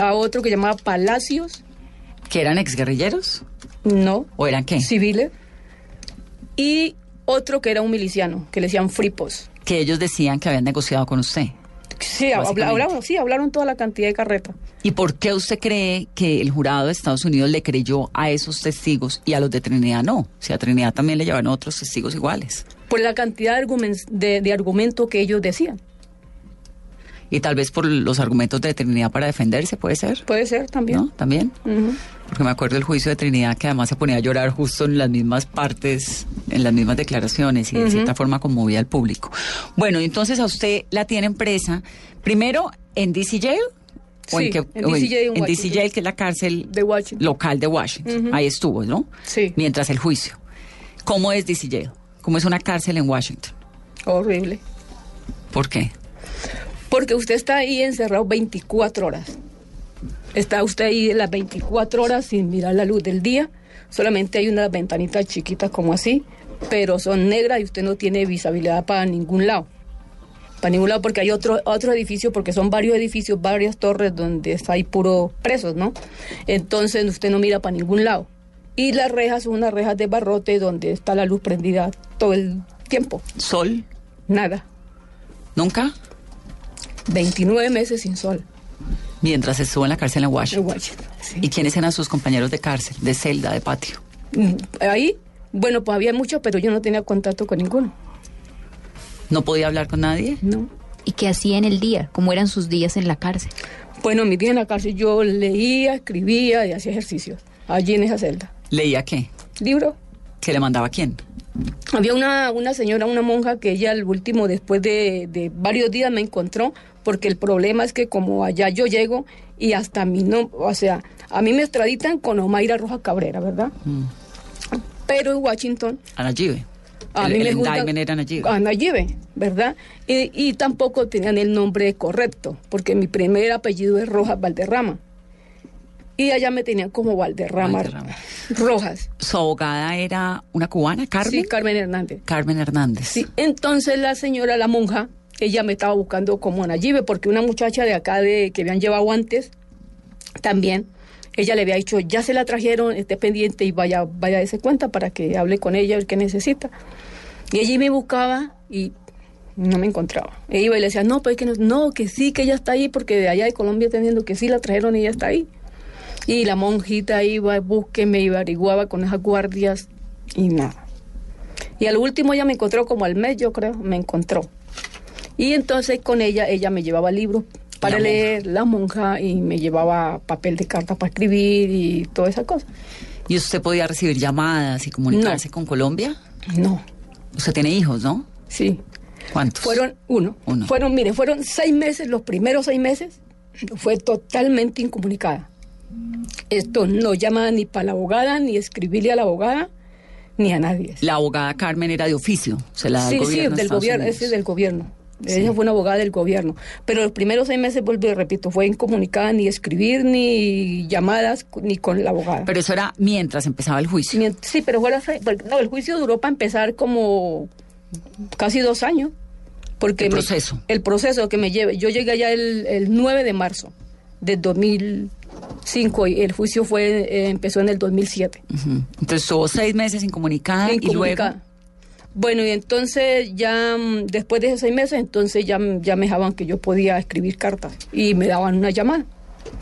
A otro que llamaba Palacios. ¿Que eran exguerrilleros? No. ¿O eran qué? Civiles. Y otro que era un miliciano, que le decían Fripos. Que ellos decían que habían negociado con usted. Sí, habla- hablaron, sí, hablaron toda la cantidad de carreta. ¿Y por qué usted cree que el jurado de Estados Unidos le creyó a esos testigos y a los de Trinidad no? Si a Trinidad también le llevaron otros testigos iguales. Por la cantidad de, de argumento que ellos decían. Y tal vez por los argumentos de Trinidad para defenderse, puede ser. Puede ser también. ¿No? ¿También? Porque me acuerdo del juicio de Trinidad que además se ponía a llorar justo en las mismas partes, en las mismas declaraciones y de cierta forma conmovía al público. Bueno, entonces a usted la tienen presa, primero en DC Jail. ¿O Sí, en o DC Jail en en DC. Jail, que es la cárcel De Washington. local de Washington. Ahí estuvo, ¿no? Sí. Mientras el juicio. ¿Cómo es DC Jail? ¿Cómo es una cárcel en Washington? Horrible. ¿Por qué? Porque usted está ahí encerrado 24 horas. Está usted ahí las 24 horas sin mirar la luz del día. Solamente hay unas ventanitas chiquitas como así, pero son negras y usted no tiene visibilidad para ningún lado. Para ningún lado porque hay otro, otro edificio, porque son varios edificios, varias torres donde ahí puro presos, ¿no? Entonces usted no mira para ningún lado. Y las rejas son unas rejas de barrote donde está la luz prendida todo el tiempo. ¿Sol? Nada. ¿Nunca? 29 meses sin sol. Mientras estuvo en la cárcel en en Washington. Washington, sí. ¿Y quiénes eran sus compañeros de cárcel, de celda, de patio? Mm, Ahí, bueno, pues había muchos, pero yo no tenía contacto con ninguno. ¿No podía hablar con nadie? No. ¿Y qué hacía en el día? ¿Cómo eran sus días en la cárcel? Bueno, mi día en la cárcel yo leía, escribía y hacía ejercicios. Allí en esa celda. ¿Leía qué? Libro. ¿Que le mandaba quién? Había una, una señora, una monja, que ella al último, después de, de varios días, me encontró, porque el problema es que como allá yo llego y hasta mi no, o sea, a mí me extraditan con Omaira Roja Cabrera, ¿verdad? Pero en Washington. A el mí el me juntan- era a Nayibe, ¿verdad? Y, y tampoco tenían el nombre correcto, porque mi primer apellido es Rojas Valderrama. Y allá me tenían como Valderrama, Valderrama. Rojas. Su abogada era una cubana, Carmen. Sí, Carmen Hernández. Carmen Hernández. Sí, entonces la señora, la monja, ella me estaba buscando como Nayibe, porque una muchacha de acá de que habían llevado antes, también, ella le había dicho, ya se la trajeron, esté pendiente y vaya, vaya a ese cuenta para que hable con ella, el que necesita. Y ella me buscaba y no me encontraba. E iba y le decía, no, pues que no, no, que sí, que ella está ahí, porque de allá de Colombia entendiendo que sí la trajeron y ella está ahí. Y la monjita iba, búsqueme, y averiguaba con esas guardias y nada. Y al último ella me encontró como al mes, yo creo, me encontró. Y entonces con ella, ella me llevaba libros para La monja. leer, la monja, y me llevaba papel de carta para escribir y toda esa cosa. ¿Y usted podía recibir llamadas y comunicarse No. con Colombia? No, Usted tiene hijos, ¿no? sí. ¿Cuántos? Fueron uno. Uno. Fueron, mire, fueron seis meses, los primeros seis meses, fue totalmente incomunicada. Esto no llama ni para la abogada, ni escribirle a la abogada, ni a nadie. La abogada Carmen era de oficio. Se la da sí, el sí, gobierno. del gobierno, ese es del gobierno. Ella fue una abogada del gobierno. Pero los primeros seis meses, vuelvo y repito, fue incomunicada ni escribir, ni llamadas, ni con la abogada. Pero eso era mientras empezaba el juicio. Mient- Sí, pero fuera, porque, no, el juicio duró para empezar como casi dos años. Porque El me- proceso. el proceso que me lleve. Yo llegué allá el, el 9 de marzo del 2005 y el juicio fue eh, empezó en el 2007. Ujú. Entonces estuvo seis meses incomunicada y luego... Bueno, y entonces ya mm, después de esos seis meses, entonces ya, me dejaban que yo podía escribir cartas y me daban una llamada.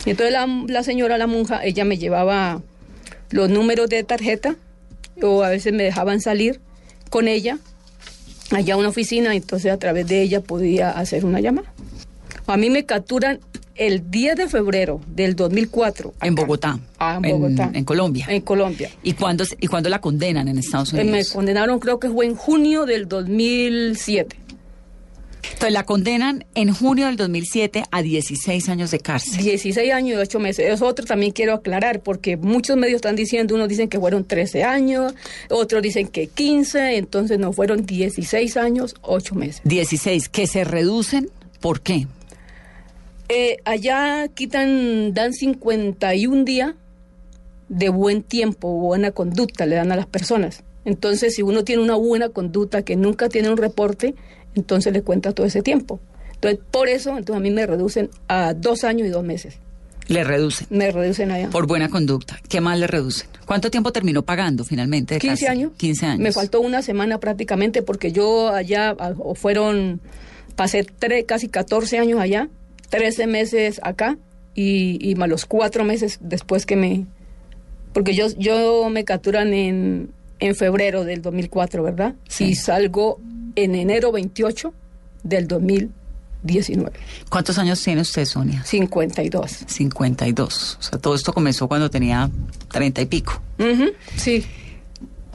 Y entonces la señora, la monja, ella me llevaba los números de tarjeta o a veces me dejaban salir con ella allá a una oficina, entonces a través de ella podía hacer una llamada. A mí me capturan el 10 de febrero del 2004. En acá. Bogotá. Ah, en Bogotá. En Colombia. En Colombia. ¿Y cuándo, ¿Y cuándo la condenan en Estados Eh, me Unidos? condenaron, creo que fue en junio del 2007. Entonces la condenan en junio del 2007 a 16 años de cárcel. 16 años y 8 meses. Eso otro también quiero aclarar, porque muchos medios están diciendo, unos dicen que fueron 13 años, otros dicen que 15, entonces no, fueron 16 años, 8 meses. 16, que se reducen, ¿por qué? Eh, allá quitan, dan 51 días de buen tiempo, buena conducta, le dan a las personas. Entonces, si uno tiene una buena conducta que nunca tiene un reporte, entonces le cuenta todo ese tiempo. Entonces, por eso, entonces a mí me reducen a dos años y dos meses. Le reducen. Me reducen allá. Por buena conducta. ¿Qué más le reducen? ¿Cuánto tiempo terminó pagando finalmente? de 15 cárcel? años. 15 años. Me faltó una semana prácticamente porque yo allá o fueron Pasé tres, casi 14 años allá, 13 meses acá y, y más los cuatro meses después que me... Porque yo, yo me capturan en, en febrero del 2004, ¿verdad? Sí. Y salgo en enero 28 del 2019. ¿Cuántos años tiene usted, Sonia? 52. 52. O sea, todo esto comenzó cuando tenía 30 y pico. Sí.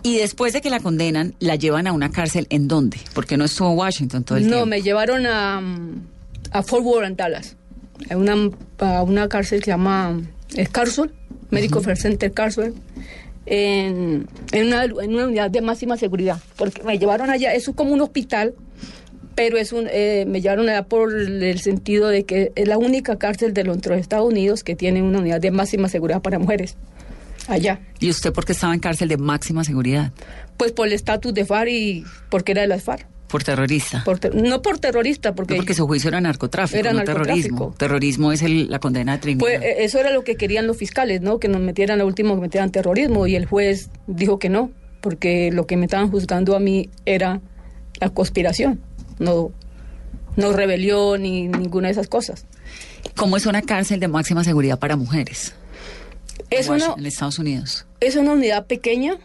Y después de que la condenan, la llevan a una cárcel en dónde? Porque no estuvo en Washington todo el No, tiempo. me llevaron a, a Fort Worth, en Dallas. A una, a una cárcel que se llama Carswell, Medical Care Center Carswell, en, en, una, en una unidad de máxima seguridad. Porque me llevaron allá, eso es como un hospital, pero es un, eh, me llevaron allá por el sentido de que es la única cárcel de los de los Estados Unidos que tiene una unidad de máxima seguridad para mujeres. Allá. ¿Y usted por qué estaba en cárcel de máxima seguridad? Pues por el estatus de FARC y porque era de las FARC. Por terrorista. Por ter- no por terrorista, porque, No, porque su juicio era narcotráfico, Era no narcotráfico. terrorismo. Terrorismo es el- la condena de Trinidad. Pues eh, eso era lo que querían los fiscales, ¿no? Que nos metieran a último, que metieran terrorismo y el juez dijo que no, porque lo que me estaban juzgando a mí era la conspiración, no, no rebelión ni ninguna de esas cosas. ¿Cómo es una cárcel de máxima seguridad para mujeres? Es una, en Estados Unidos. es una unidad pequeña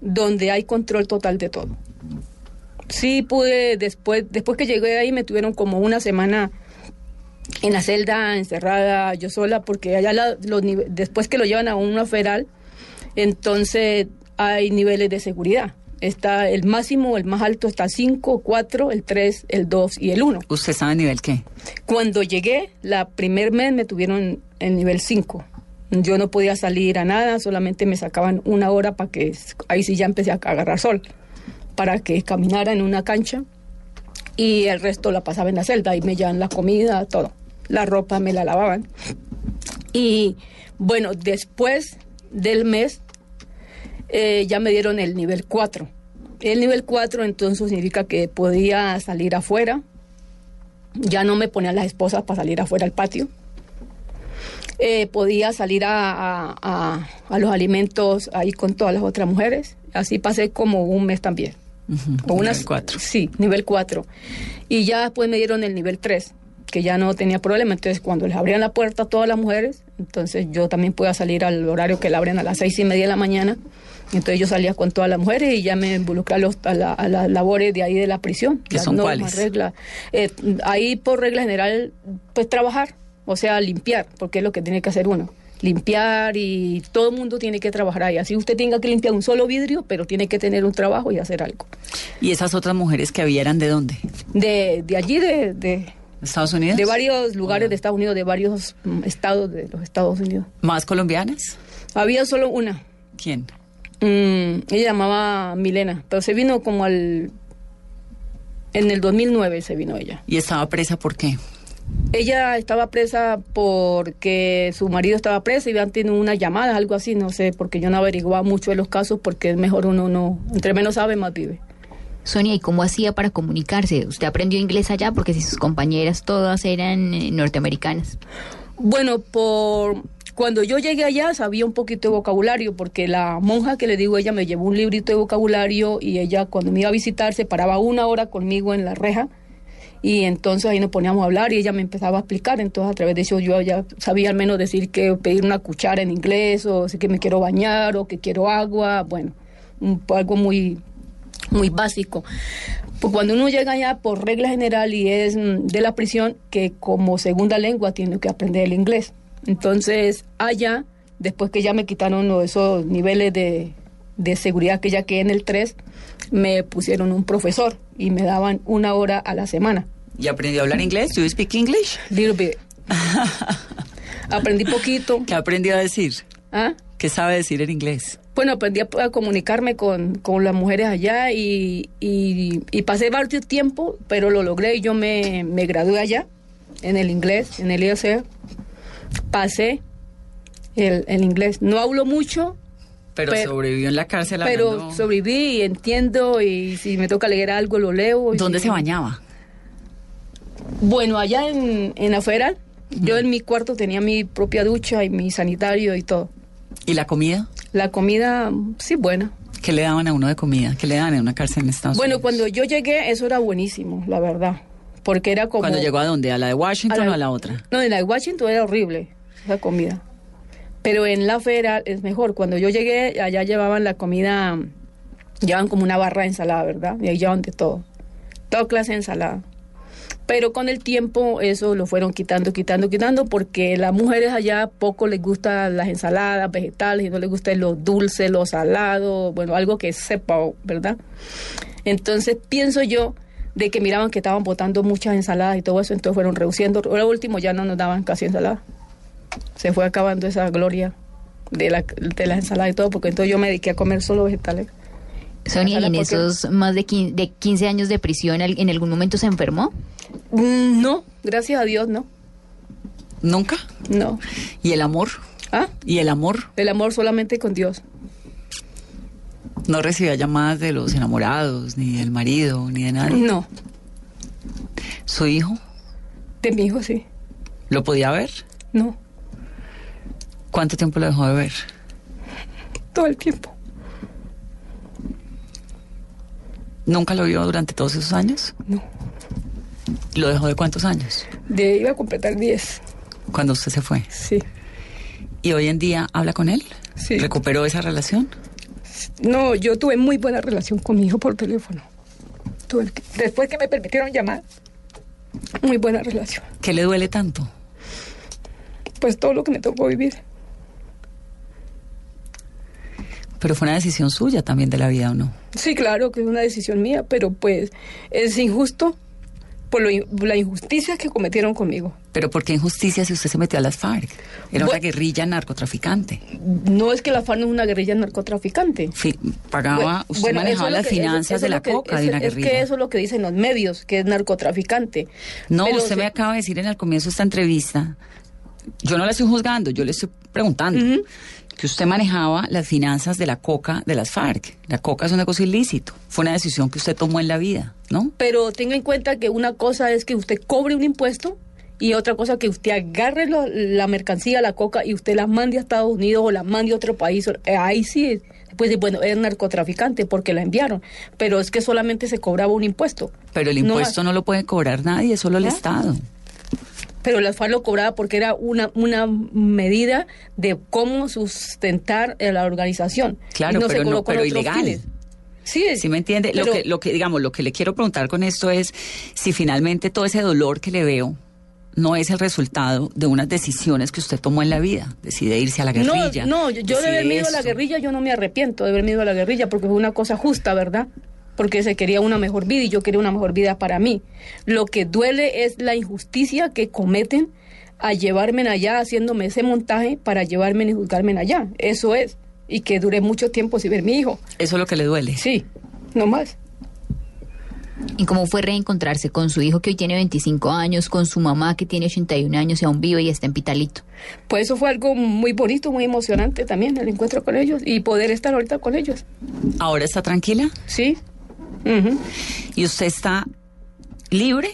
donde hay control total de todo. Sí pude, después, después que llegué ahí me tuvieron como una semana en la celda encerrada yo sola porque allá la- los después que lo llevan a una federal, entonces hay niveles de seguridad. Está el máximo, el más alto está 5, 4, el 3, el 2 y el 1. ¿Usted sabe nivel qué? Cuando llegué, la primer mes me tuvieron en nivel 5. Yo no podía salir a nada, solamente me sacaban una hora para que ahí sí ya empecé a agarrar sol, para que caminara en una cancha y el resto la pasaba en la celda y me llevaban la comida, todo. La ropa me la lavaban. Y bueno, después del mes eh, ya me dieron el nivel 4. El nivel 4 entonces significa que podía salir afuera, ya no me ponían las esposas para salir afuera al patio. Eh, podía salir a, a- a- a los alimentos ahí con todas las otras mujeres. Así pasé como un mes también. Nivel unas- cuatro. Sí, nivel 4. Y ya después me dieron el nivel 3, que ya no tenía problema. Entonces, cuando les abrían la puerta a todas las mujeres, entonces yo también podía salir al horario que la abren a las seis y media de la mañana. Entonces yo salía con todas las mujeres y ya me involucré a, los- a la- a las labores de ahí de la prisión. ¿Qué son cuáles? reglas. Eh, ahí por regla general, pues trabajar, o sea, limpiar, porque es lo que tiene que hacer uno. Limpiar y todo el mundo tiene que trabajar ahí. Así usted tenga que limpiar un solo vidrio, pero tiene que tener un trabajo y hacer algo. ¿Y esas otras mujeres que había eran de dónde? De, de allí, de, de, ¿Estados Unidos? de varios lugares de Estados Unidos, de varios mm, estados de los Estados Unidos. ¿Más colombianas? Había solo una. ¿Quién? Mm, ella llamaba Milena, pero se vino como al... En el 2009 se vino ella. ¿Y estaba presa por qué? Ella estaba presa porque su marido estaba preso y habían tenido unas llamadas, algo así, no sé, porque yo no averiguaba mucho de los casos porque es mejor uno no, entre menos sabe, más vive. Sonia, ¿y cómo hacía para comunicarse? ¿Usted aprendió inglés allá? Porque si sus compañeras todas eran eh, norteamericanas. Bueno, por cuando yo llegué allá sabía un poquito de vocabulario porque la monja que le digo ella me llevó un librito de vocabulario y ella cuando me iba a visitar se paraba una hora conmigo en la reja y entonces ahí nos poníamos a hablar y ella me empezaba a explicar entonces a través de eso yo ya sabía al menos decir que pedir una cuchara en inglés o si que me quiero bañar o que quiero agua bueno algo muy muy básico. Pues cuando uno llega allá por regla general y es mm, de la prisión, que como segunda lengua tiene que aprender el inglés. Entonces allá, después que ya me quitaron esos niveles de, de seguridad que ya quedé en el 3, me pusieron un profesor y me daban una hora a la semana. ¿Y aprendió a hablar inglés? ¿Do you speak English? Little bit. Aprendí poquito. ¿Qué aprendió a decir? ¿Ah? ¿Qué sabe decir en inglés? Bueno, aprendí a, a comunicarme con, con las mujeres allá y, y, y pasé varios tiempo, pero lo logré y yo me, me gradué allá en el inglés, en el IEC. Pasé el, el inglés. No hablo mucho, Pero, Pero- sobrevivió en la cárcel pero hablando- sobreviví y entiendo y si me toca leer algo lo leo. y ¿Dónde se bañaba? Bueno, allá en, en la federal, yo en mi cuarto tenía mi propia ducha y mi sanitario y todo. ¿Y la comida? La comida, sí, buena. ¿Qué le daban a uno de comida? ¿Qué le daban en una cárcel en Estados Bueno, Unidos? cuando yo llegué, eso era buenísimo, la verdad. porque era como... ¿Cuando llegó a dónde? ¿A la de Washington o a la otra? No, en la de Washington era horrible esa comida. Pero en la fera es mejor. Cuando yo llegué, allá llevaban la comida, llevaban como una barra de ensalada, ¿verdad? Y ahí llevaban de todo. Toda clase de ensalada. Pero con el tiempo eso lo fueron quitando, quitando, quitando, porque las mujeres allá poco les gustan las ensaladas vegetales y no les gusta lo dulce, lo salado, bueno, algo que sepa, ¿verdad? Entonces pienso yo de que miraban que estaban botando muchas ensaladas y todo eso, entonces fueron reduciendo. Ahora último ya no nos daban casi ensalada. Se fue acabando esa gloria de la, de las ensaladas y todo, porque entonces yo me dediqué a comer solo vegetales. Sonia, ¿y en esos más de 15, de 15 años de prisión en algún momento se enfermó? Mm, No, gracias a Dios, no. ¿Nunca? No. ¿Y el amor? ¿Ah? ¿Y el amor? El amor solamente con Dios. No recibía llamadas de los enamorados, ni del marido, ni de nadie. No. ¿Su hijo? De mi hijo, sí. ¿Lo podía ver? No. ¿Cuánto tiempo lo dejó de ver? Todo el tiempo. ¿Nunca lo vio durante todos esos años? No. ¿Lo dejó de cuántos años? De, iba a completar 10. Cuando usted se fue. Sí. ¿Y hoy en día habla con él? Sí. ¿Recuperó esa relación? No, yo tuve muy buena relación con mi hijo por teléfono. Tuve después que me permitieron llamar, muy buena relación. ¿Qué le duele tanto? Pues todo lo que me tocó vivir. Pero fue una decisión suya también de la vida, ¿o no? Sí, claro que es una decisión mía, pero pues es injusto por lo la injusticia que cometieron conmigo. Pero ¿por qué injusticia si usted se metió a las FARC? Era una guerrilla narcotraficante. No es que la FARC no es una guerrilla narcotraficante. Fi- pagaba, usted bueno, manejaba es las que- finanzas eso de es la que- coca de una Es guerrilla. que eso es lo que dicen los medios, que es narcotraficante. No, Pero usted se- me acaba de decir en el comienzo de esta entrevista, yo no la estoy juzgando, yo le estoy preguntando, que usted manejaba las finanzas de la coca de las FARC. La coca es un negocio ilícito, fue una decisión que usted tomó en la vida, ¿no? Pero tenga en cuenta que una cosa es que usted cobre un impuesto y otra cosa que usted agarre lo- la mercancía, la coca, y usted la mande a Estados Unidos o la mande a otro país. Ahí sí, pues bueno, es narcotraficante porque la enviaron. Pero es que solamente se cobraba un impuesto. No impuesto no, lo puede cobrar nadie, solo el ¿Ah? Estado. Pero la FARC lo cobraba porque era una, una medida de cómo sustentar a la organización. Claro, Y se pero no- cobró con pero ilegal. fines. Sí, ¿Sí me entiende? lo que, lo que, digamos, lo que le quiero preguntar con esto es si finalmente todo ese dolor que le veo no es el resultado de unas decisiones que usted tomó en la vida. Decide irse a la guerrilla. No, no, yo, yo de decide haber ido a la guerrilla, yo no me arrepiento de haber ido a la guerrilla porque fue una cosa justa, ¿verdad? Porque se quería una mejor vida y yo quería una mejor vida para mí. Lo que duele es la injusticia que cometen a llevarme allá, haciéndome ese montaje para llevarme y juzgarme allá. Eso es. Y que duré mucho tiempo sin ver mi hijo. Eso es lo que le duele. Sí, no más. ¿Y cómo fue reencontrarse con su hijo que hoy tiene 25 años, con su mamá que tiene 81 años y aún vive y está en Pitalito? Pues eso fue algo muy bonito, muy emocionante también, el encuentro con ellos y poder estar ahorita con ellos. ¿Ahora está tranquila? Sí. ¿Y usted está libre?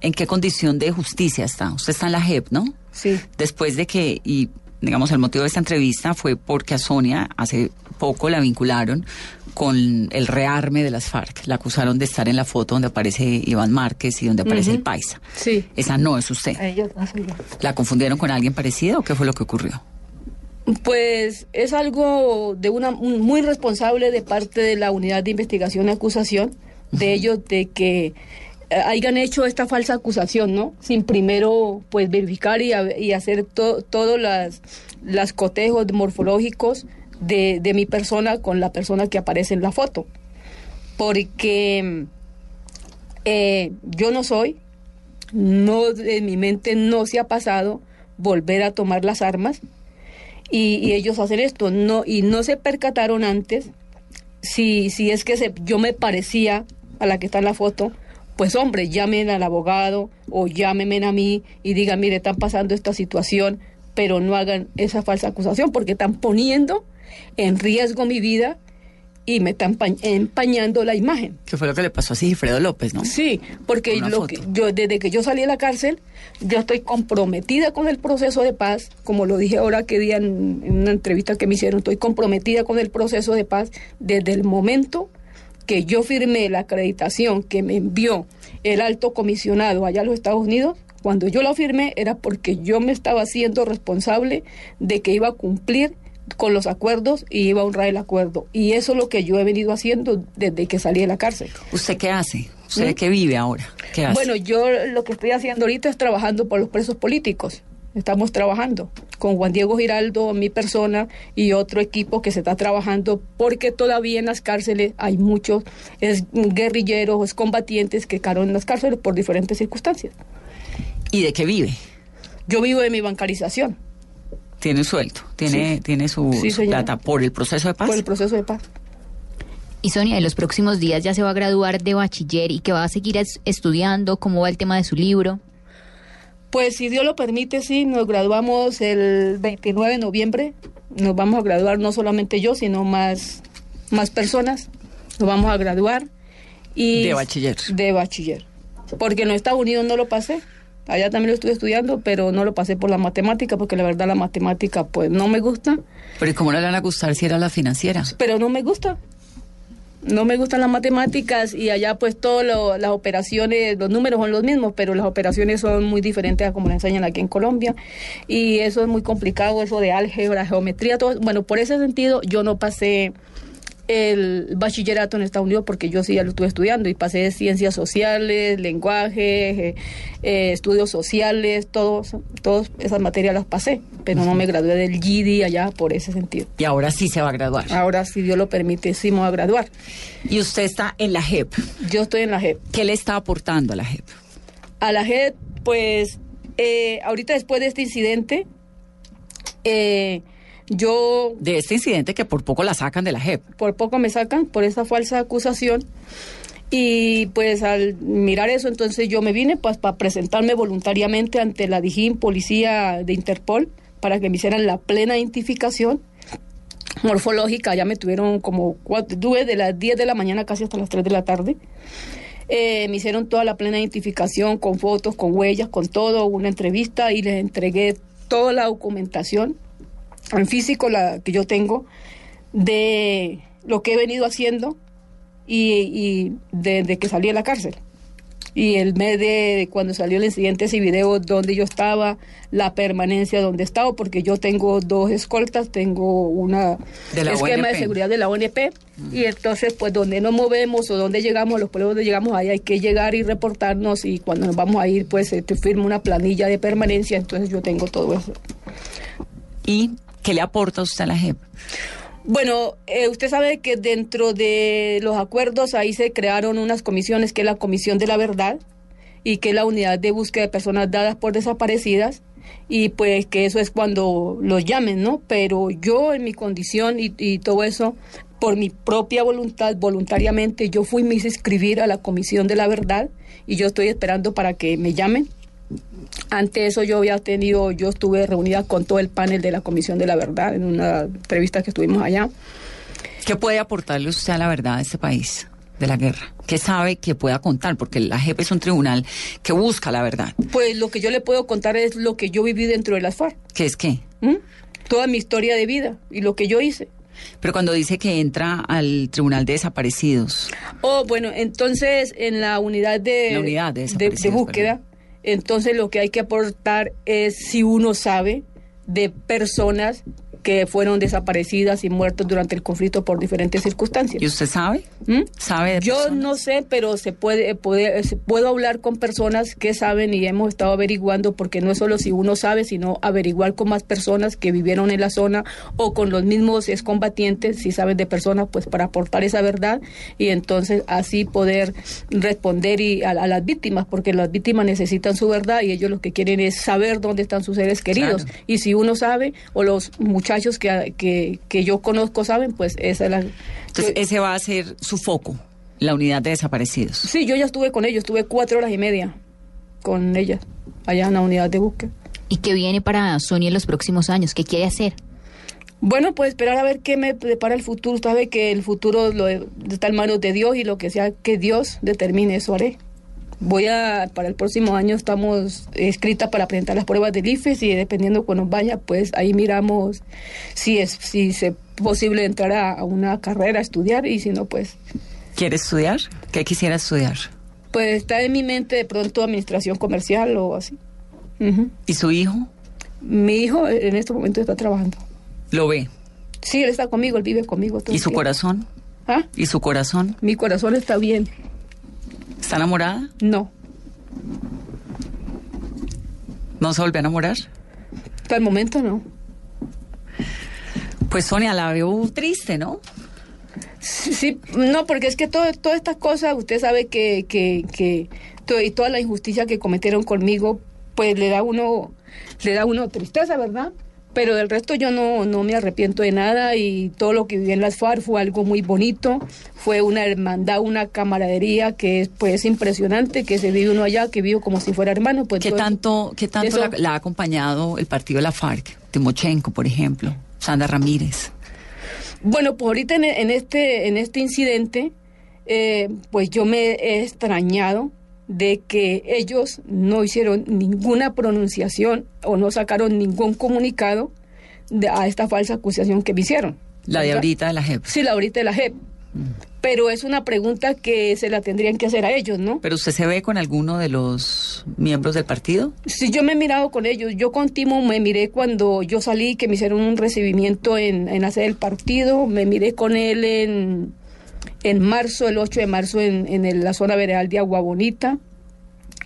¿En qué condición de justicia está? Usted está en la JEP, ¿no? Sí. Después de que, y digamos, el motivo de esta entrevista fue porque a Sonia hace poco la vincularon con el rearme de las FARC. La acusaron de estar en la foto donde aparece Iván Márquez y donde aparece el Paisa. Sí. Esa no es usted. Ellos, ah, soy yo. ¿La confundieron con alguien parecido o qué fue lo que ocurrió? Pues es algo de una un- muy responsable de parte de la unidad de investigación y acusación de ellos de que eh, hayan hecho esta falsa acusación, ¿no? Sin primero pues verificar y, a- y hacer todos las las cotejos morfológicos de, de mi persona con la persona que aparece en la foto, porque eh, yo no soy, no en mi mente no se ha pasado volver a tomar las armas y, y ellos hacen esto. No y no se percataron antes si si es que se, yo me parecía a la que está en la foto pues hombre llamen al abogado o llámenme a mí y digan mire están pasando esta situación pero no hagan esa falsa acusación porque están poniendo en riesgo mi vida y me están pa- empañando la imagen. ¿Qué fue lo que le pasó a Sigifredo López, no? Sí, porque lo que, yo desde que yo salí de la cárcel, yo estoy comprometida con el proceso de paz, como lo dije ahora que día en, en una entrevista que me hicieron, estoy comprometida con el proceso de paz desde el momento que yo firmé la acreditación que me envió el alto comisionado allá a los Estados Unidos, cuando yo la firmé era porque yo me estaba haciendo responsable de que iba a cumplir con los acuerdos y iba a honrar el acuerdo. Y eso es lo que yo he venido haciendo desde que salí de la cárcel. ¿Usted qué hace? ¿Usted qué vive ahora? ¿Qué hace? Bueno, yo lo que estoy haciendo ahorita es trabajando por los presos políticos. Estamos trabajando con Juan Diego Giraldo, mi persona y otro equipo que se está trabajando porque todavía en las cárceles hay muchos es, guerrilleros, es combatientes que caen en las cárceles por diferentes circunstancias. ¿Y de qué vive? Yo vivo de mi bancarización. Tiene sueldo, tiene, Sí. tiene su, Sí, su señora. plata por el proceso de paz. Por el proceso de paz. Y Sonia, en los próximos días ya se va a graduar de bachiller y que va a seguir es- estudiando, cómo va el tema de su libro. Pues si Dios lo permite, sí, nos graduamos el 29 de noviembre. Nos vamos a graduar no solamente yo, sino más, más personas. Nos vamos a graduar. Y De bachiller. De bachiller. Porque en los Estados Unidos no lo pasé. Allá también lo estuve estudiando, pero no lo pasé por la matemática, porque la verdad la matemática pues no me gusta. Pero ¿y cómo no le van a gustar si era la financiera? pero no me gusta. No me gustan las matemáticas y allá pues todas las operaciones, los números son los mismos, pero las operaciones son muy diferentes a como las enseñan aquí en Colombia. Y eso es muy complicado, eso de álgebra, geometría, todo. Bueno, por ese sentido yo no pasé el bachillerato en Estados Unidos porque yo sí ya lo estuve estudiando y pasé ciencias sociales, lenguaje, eh, eh, estudios sociales, todos, todas esas materias las pasé, pero no me gradué del GED allá por ese sentido. Y ahora sí se va a graduar. Ahora, si Dios lo permite, sí me voy a graduar. Y usted está en la JEP. Yo estoy en la JEP. ¿Qué le está aportando a la JEP? A la JEP, pues, eh, ahorita después de este incidente, eh, yo De este incidente que por poco la sacan de la JEP. por poco me sacan por esa falsa acusación. Y pues al mirar eso, entonces yo me vine pues para presentarme voluntariamente ante la DIJÍN, policía de Interpol, para que me hicieran la plena identificación morfológica. Ya me tuvieron como cuatro, tuve de las 10 de la mañana casi hasta las 3 de la tarde. Eh, me hicieron toda la plena identificación con fotos, con huellas, con todo, una entrevista y les entregué toda la documentación en físico la que yo tengo de lo que he venido haciendo y, y desde que salí de la cárcel. Y el mes de cuando salió el incidente, ese video donde yo estaba, la permanencia donde estaba, porque yo tengo dos escoltas, tengo una De la esquema de ONP. seguridad de la ONP, y entonces pues donde nos movemos o donde llegamos, los pueblos donde llegamos, ahí hay que llegar y reportarnos, y cuando nos vamos a ir, pues te firma una planilla de permanencia, entonces yo tengo todo eso. ¿Y qué le aporta usted a la JEP? Bueno, eh, usted sabe que dentro de los acuerdos ahí se crearon unas comisiones, que es la Comisión de la Verdad y que es la Unidad de Búsqueda de Personas Dadas por Desaparecidas, y pues que eso es cuando los llamen, ¿no? Pero yo en mi condición y, todo eso, por mi propia voluntad, voluntariamente, yo fui me hice inscribir a la Comisión de la Verdad y yo estoy esperando para que me llamen. Ante eso yo había tenido, yo estuve reunida con todo el panel de la Comisión de la Verdad en una entrevista que estuvimos allá. ¿Qué puede aportarle usted a la verdad de este país, de la guerra? ¿Qué sabe que pueda contar? Porque la JEP es un tribunal que busca la verdad. Pues lo que yo le puedo contar es lo que yo viví dentro de las FARC, ¿Qué es qué? ¿m? toda mi historia de vida y lo que yo hice. Pero cuando dice que entra al tribunal de desaparecidos, Oh, bueno, entonces en la unidad de, La unidad de de, búsqueda, entonces lo que hay que aportar es si uno sabe de personas que fueron desaparecidas y muertas durante el conflicto por diferentes circunstancias. ¿y usted sabe? ¿Mm? ¿Sabe de Yo personas? no sé, pero se puede, puede- se- puedo hablar con personas que saben y hemos estado averiguando, porque no es solo si uno sabe, sino averiguar con más personas que vivieron en la zona o con los mismos excombatientes, si saben de personas, pues para aportar esa verdad y entonces así poder responder y a, a las víctimas, porque las víctimas necesitan su verdad y ellos lo que quieren es saber dónde están sus seres queridos. Claro. Y si uno sabe, o los muchachos que, que, que yo conozco saben, pues esa es la... Entonces, yo- ese va a ser su foco, la unidad de desaparecidos. Sí, yo ya estuve con ellos, estuve cuatro horas y media con ellas, allá en la unidad de búsqueda. ¿Y qué viene para Sonia en los próximos años? ¿Qué quiere hacer? Bueno, pues esperar a ver qué me depara el futuro. Usted sabe que el futuro lo, está en manos de Dios y lo que sea que Dios determine, eso haré. Voy a, para el próximo año estamos escritas para presentar las pruebas del IFES y dependiendo cuando vaya, pues ahí miramos si es si es posible entrar a, a una carrera, a estudiar y si no, pues ¿Quiere estudiar? ¿Qué quisiera estudiar? Pues está en mi mente de pronto administración comercial o así. ¿Y su hijo? Mi hijo en este momento está trabajando. ¿Lo ve? Sí, él está conmigo, él vive conmigo. todo ¿Y su tiempo. corazón? ¿Ah? ¿Y su corazón? Mi corazón está bien. ¿Está enamorada? No, ¿No se volvió a enamorar? hasta el momento no. Pues Sonia, la veo triste, ¿no? Sí, sí, no, porque es que todo, todas estas cosas, usted sabe que, que, que to- y toda la injusticia que cometieron conmigo, pues le da uno, le da uno tristeza, ¿verdad? Pero del resto yo no, no me arrepiento de nada y todo lo que viví en las FARC fue algo muy bonito, fue una hermandad, una camaradería que es pues impresionante, que se vive uno allá, que vive como si fuera hermano. Pues ¿Qué tanto, qué tanto eso- la, la ha acompañado el partido de la FARC? Timochenko, por ejemplo, Sandra Ramírez. Bueno, pues ahorita en, en este, en este incidente, eh, pues yo me he extrañado de que ellos no hicieron ninguna pronunciación o no sacaron ningún comunicado de- a esta falsa acusación que me hicieron. La de ahorita de la JEP. Sí, la ahorita de la JEP. Pero es una pregunta que se la tendrían que hacer a ellos, ¿no? ¿Pero usted se ve con alguno de los miembros del partido? Sí, yo me he mirado con ellos. Yo con Timo me miré cuando yo salí, que me hicieron un recibimiento en, en la sede del partido. Me miré con él en, en marzo, el 8 de marzo, en, en el- la zona veredal de Agua Bonita.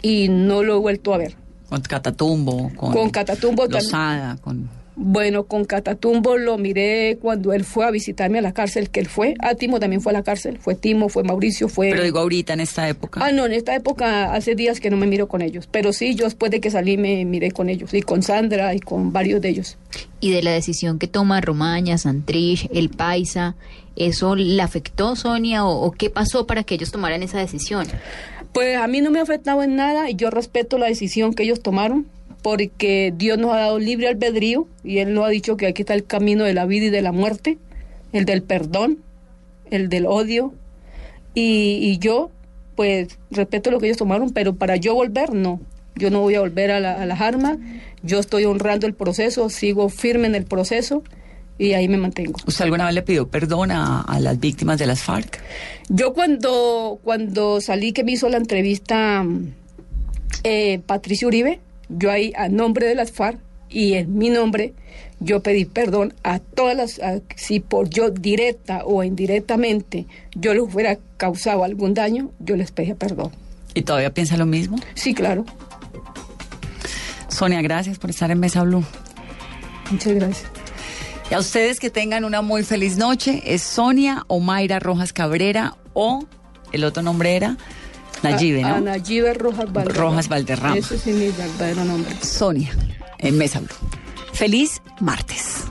Y no lo he vuelto a ver. Con Catatumbo, con, Con Catatumbo también. Lozada, con... Bueno, con Catatumbo lo miré cuando él fue a visitarme a la cárcel, que él fue. Ah, Timo también fue a la cárcel. Fue Timo, fue Mauricio, fue... Pero digo ahorita, en esta época. Ah, no, en esta época hace días que no me miro con ellos. Pero sí, yo después de que salí me miré con ellos. Y con Sandra y con varios de ellos. Y de la decisión que toma Romaña, Santrich, El Paisa, ¿eso le afectó, Sonia? ¿O, o qué pasó para que ellos tomaran esa decisión? Pues a mí no me ha afectado en nada y yo respeto la decisión que ellos tomaron porque Dios nos ha dado libre albedrío y Él nos ha dicho que aquí está el camino de la vida y de la muerte, el del perdón, el del odio y, y yo pues respeto lo que ellos tomaron, pero para yo volver no. Yo no voy a volver a, la- a las armas, yo estoy honrando el proceso, sigo firme en el proceso y ahí me mantengo. ¿Usted alguna vez le pidió perdón a, a las víctimas de las FARC? Yo cuando, cuando salí que me hizo la entrevista eh, Patricio Uribe, yo ahí a nombre de las FARC y en mi nombre, yo pedí perdón a todas las, a- si por yo directa o indirectamente yo les hubiera causado algún daño, yo les pedía perdón. ¿Y todavía piensa lo mismo? Sí, claro. Sonia, gracias por estar en Mesa Blue. Muchas gracias. Y a ustedes que tengan una muy feliz noche. Es Sonia o Mayra Rojas Cabrera o el otro nombre era Nayibe, ¿no? a Nayibe Rojas Valderrama. Rojas Valderrama. Ese es mi verdadero nombre. Sonia en Mesa Blue. Feliz martes.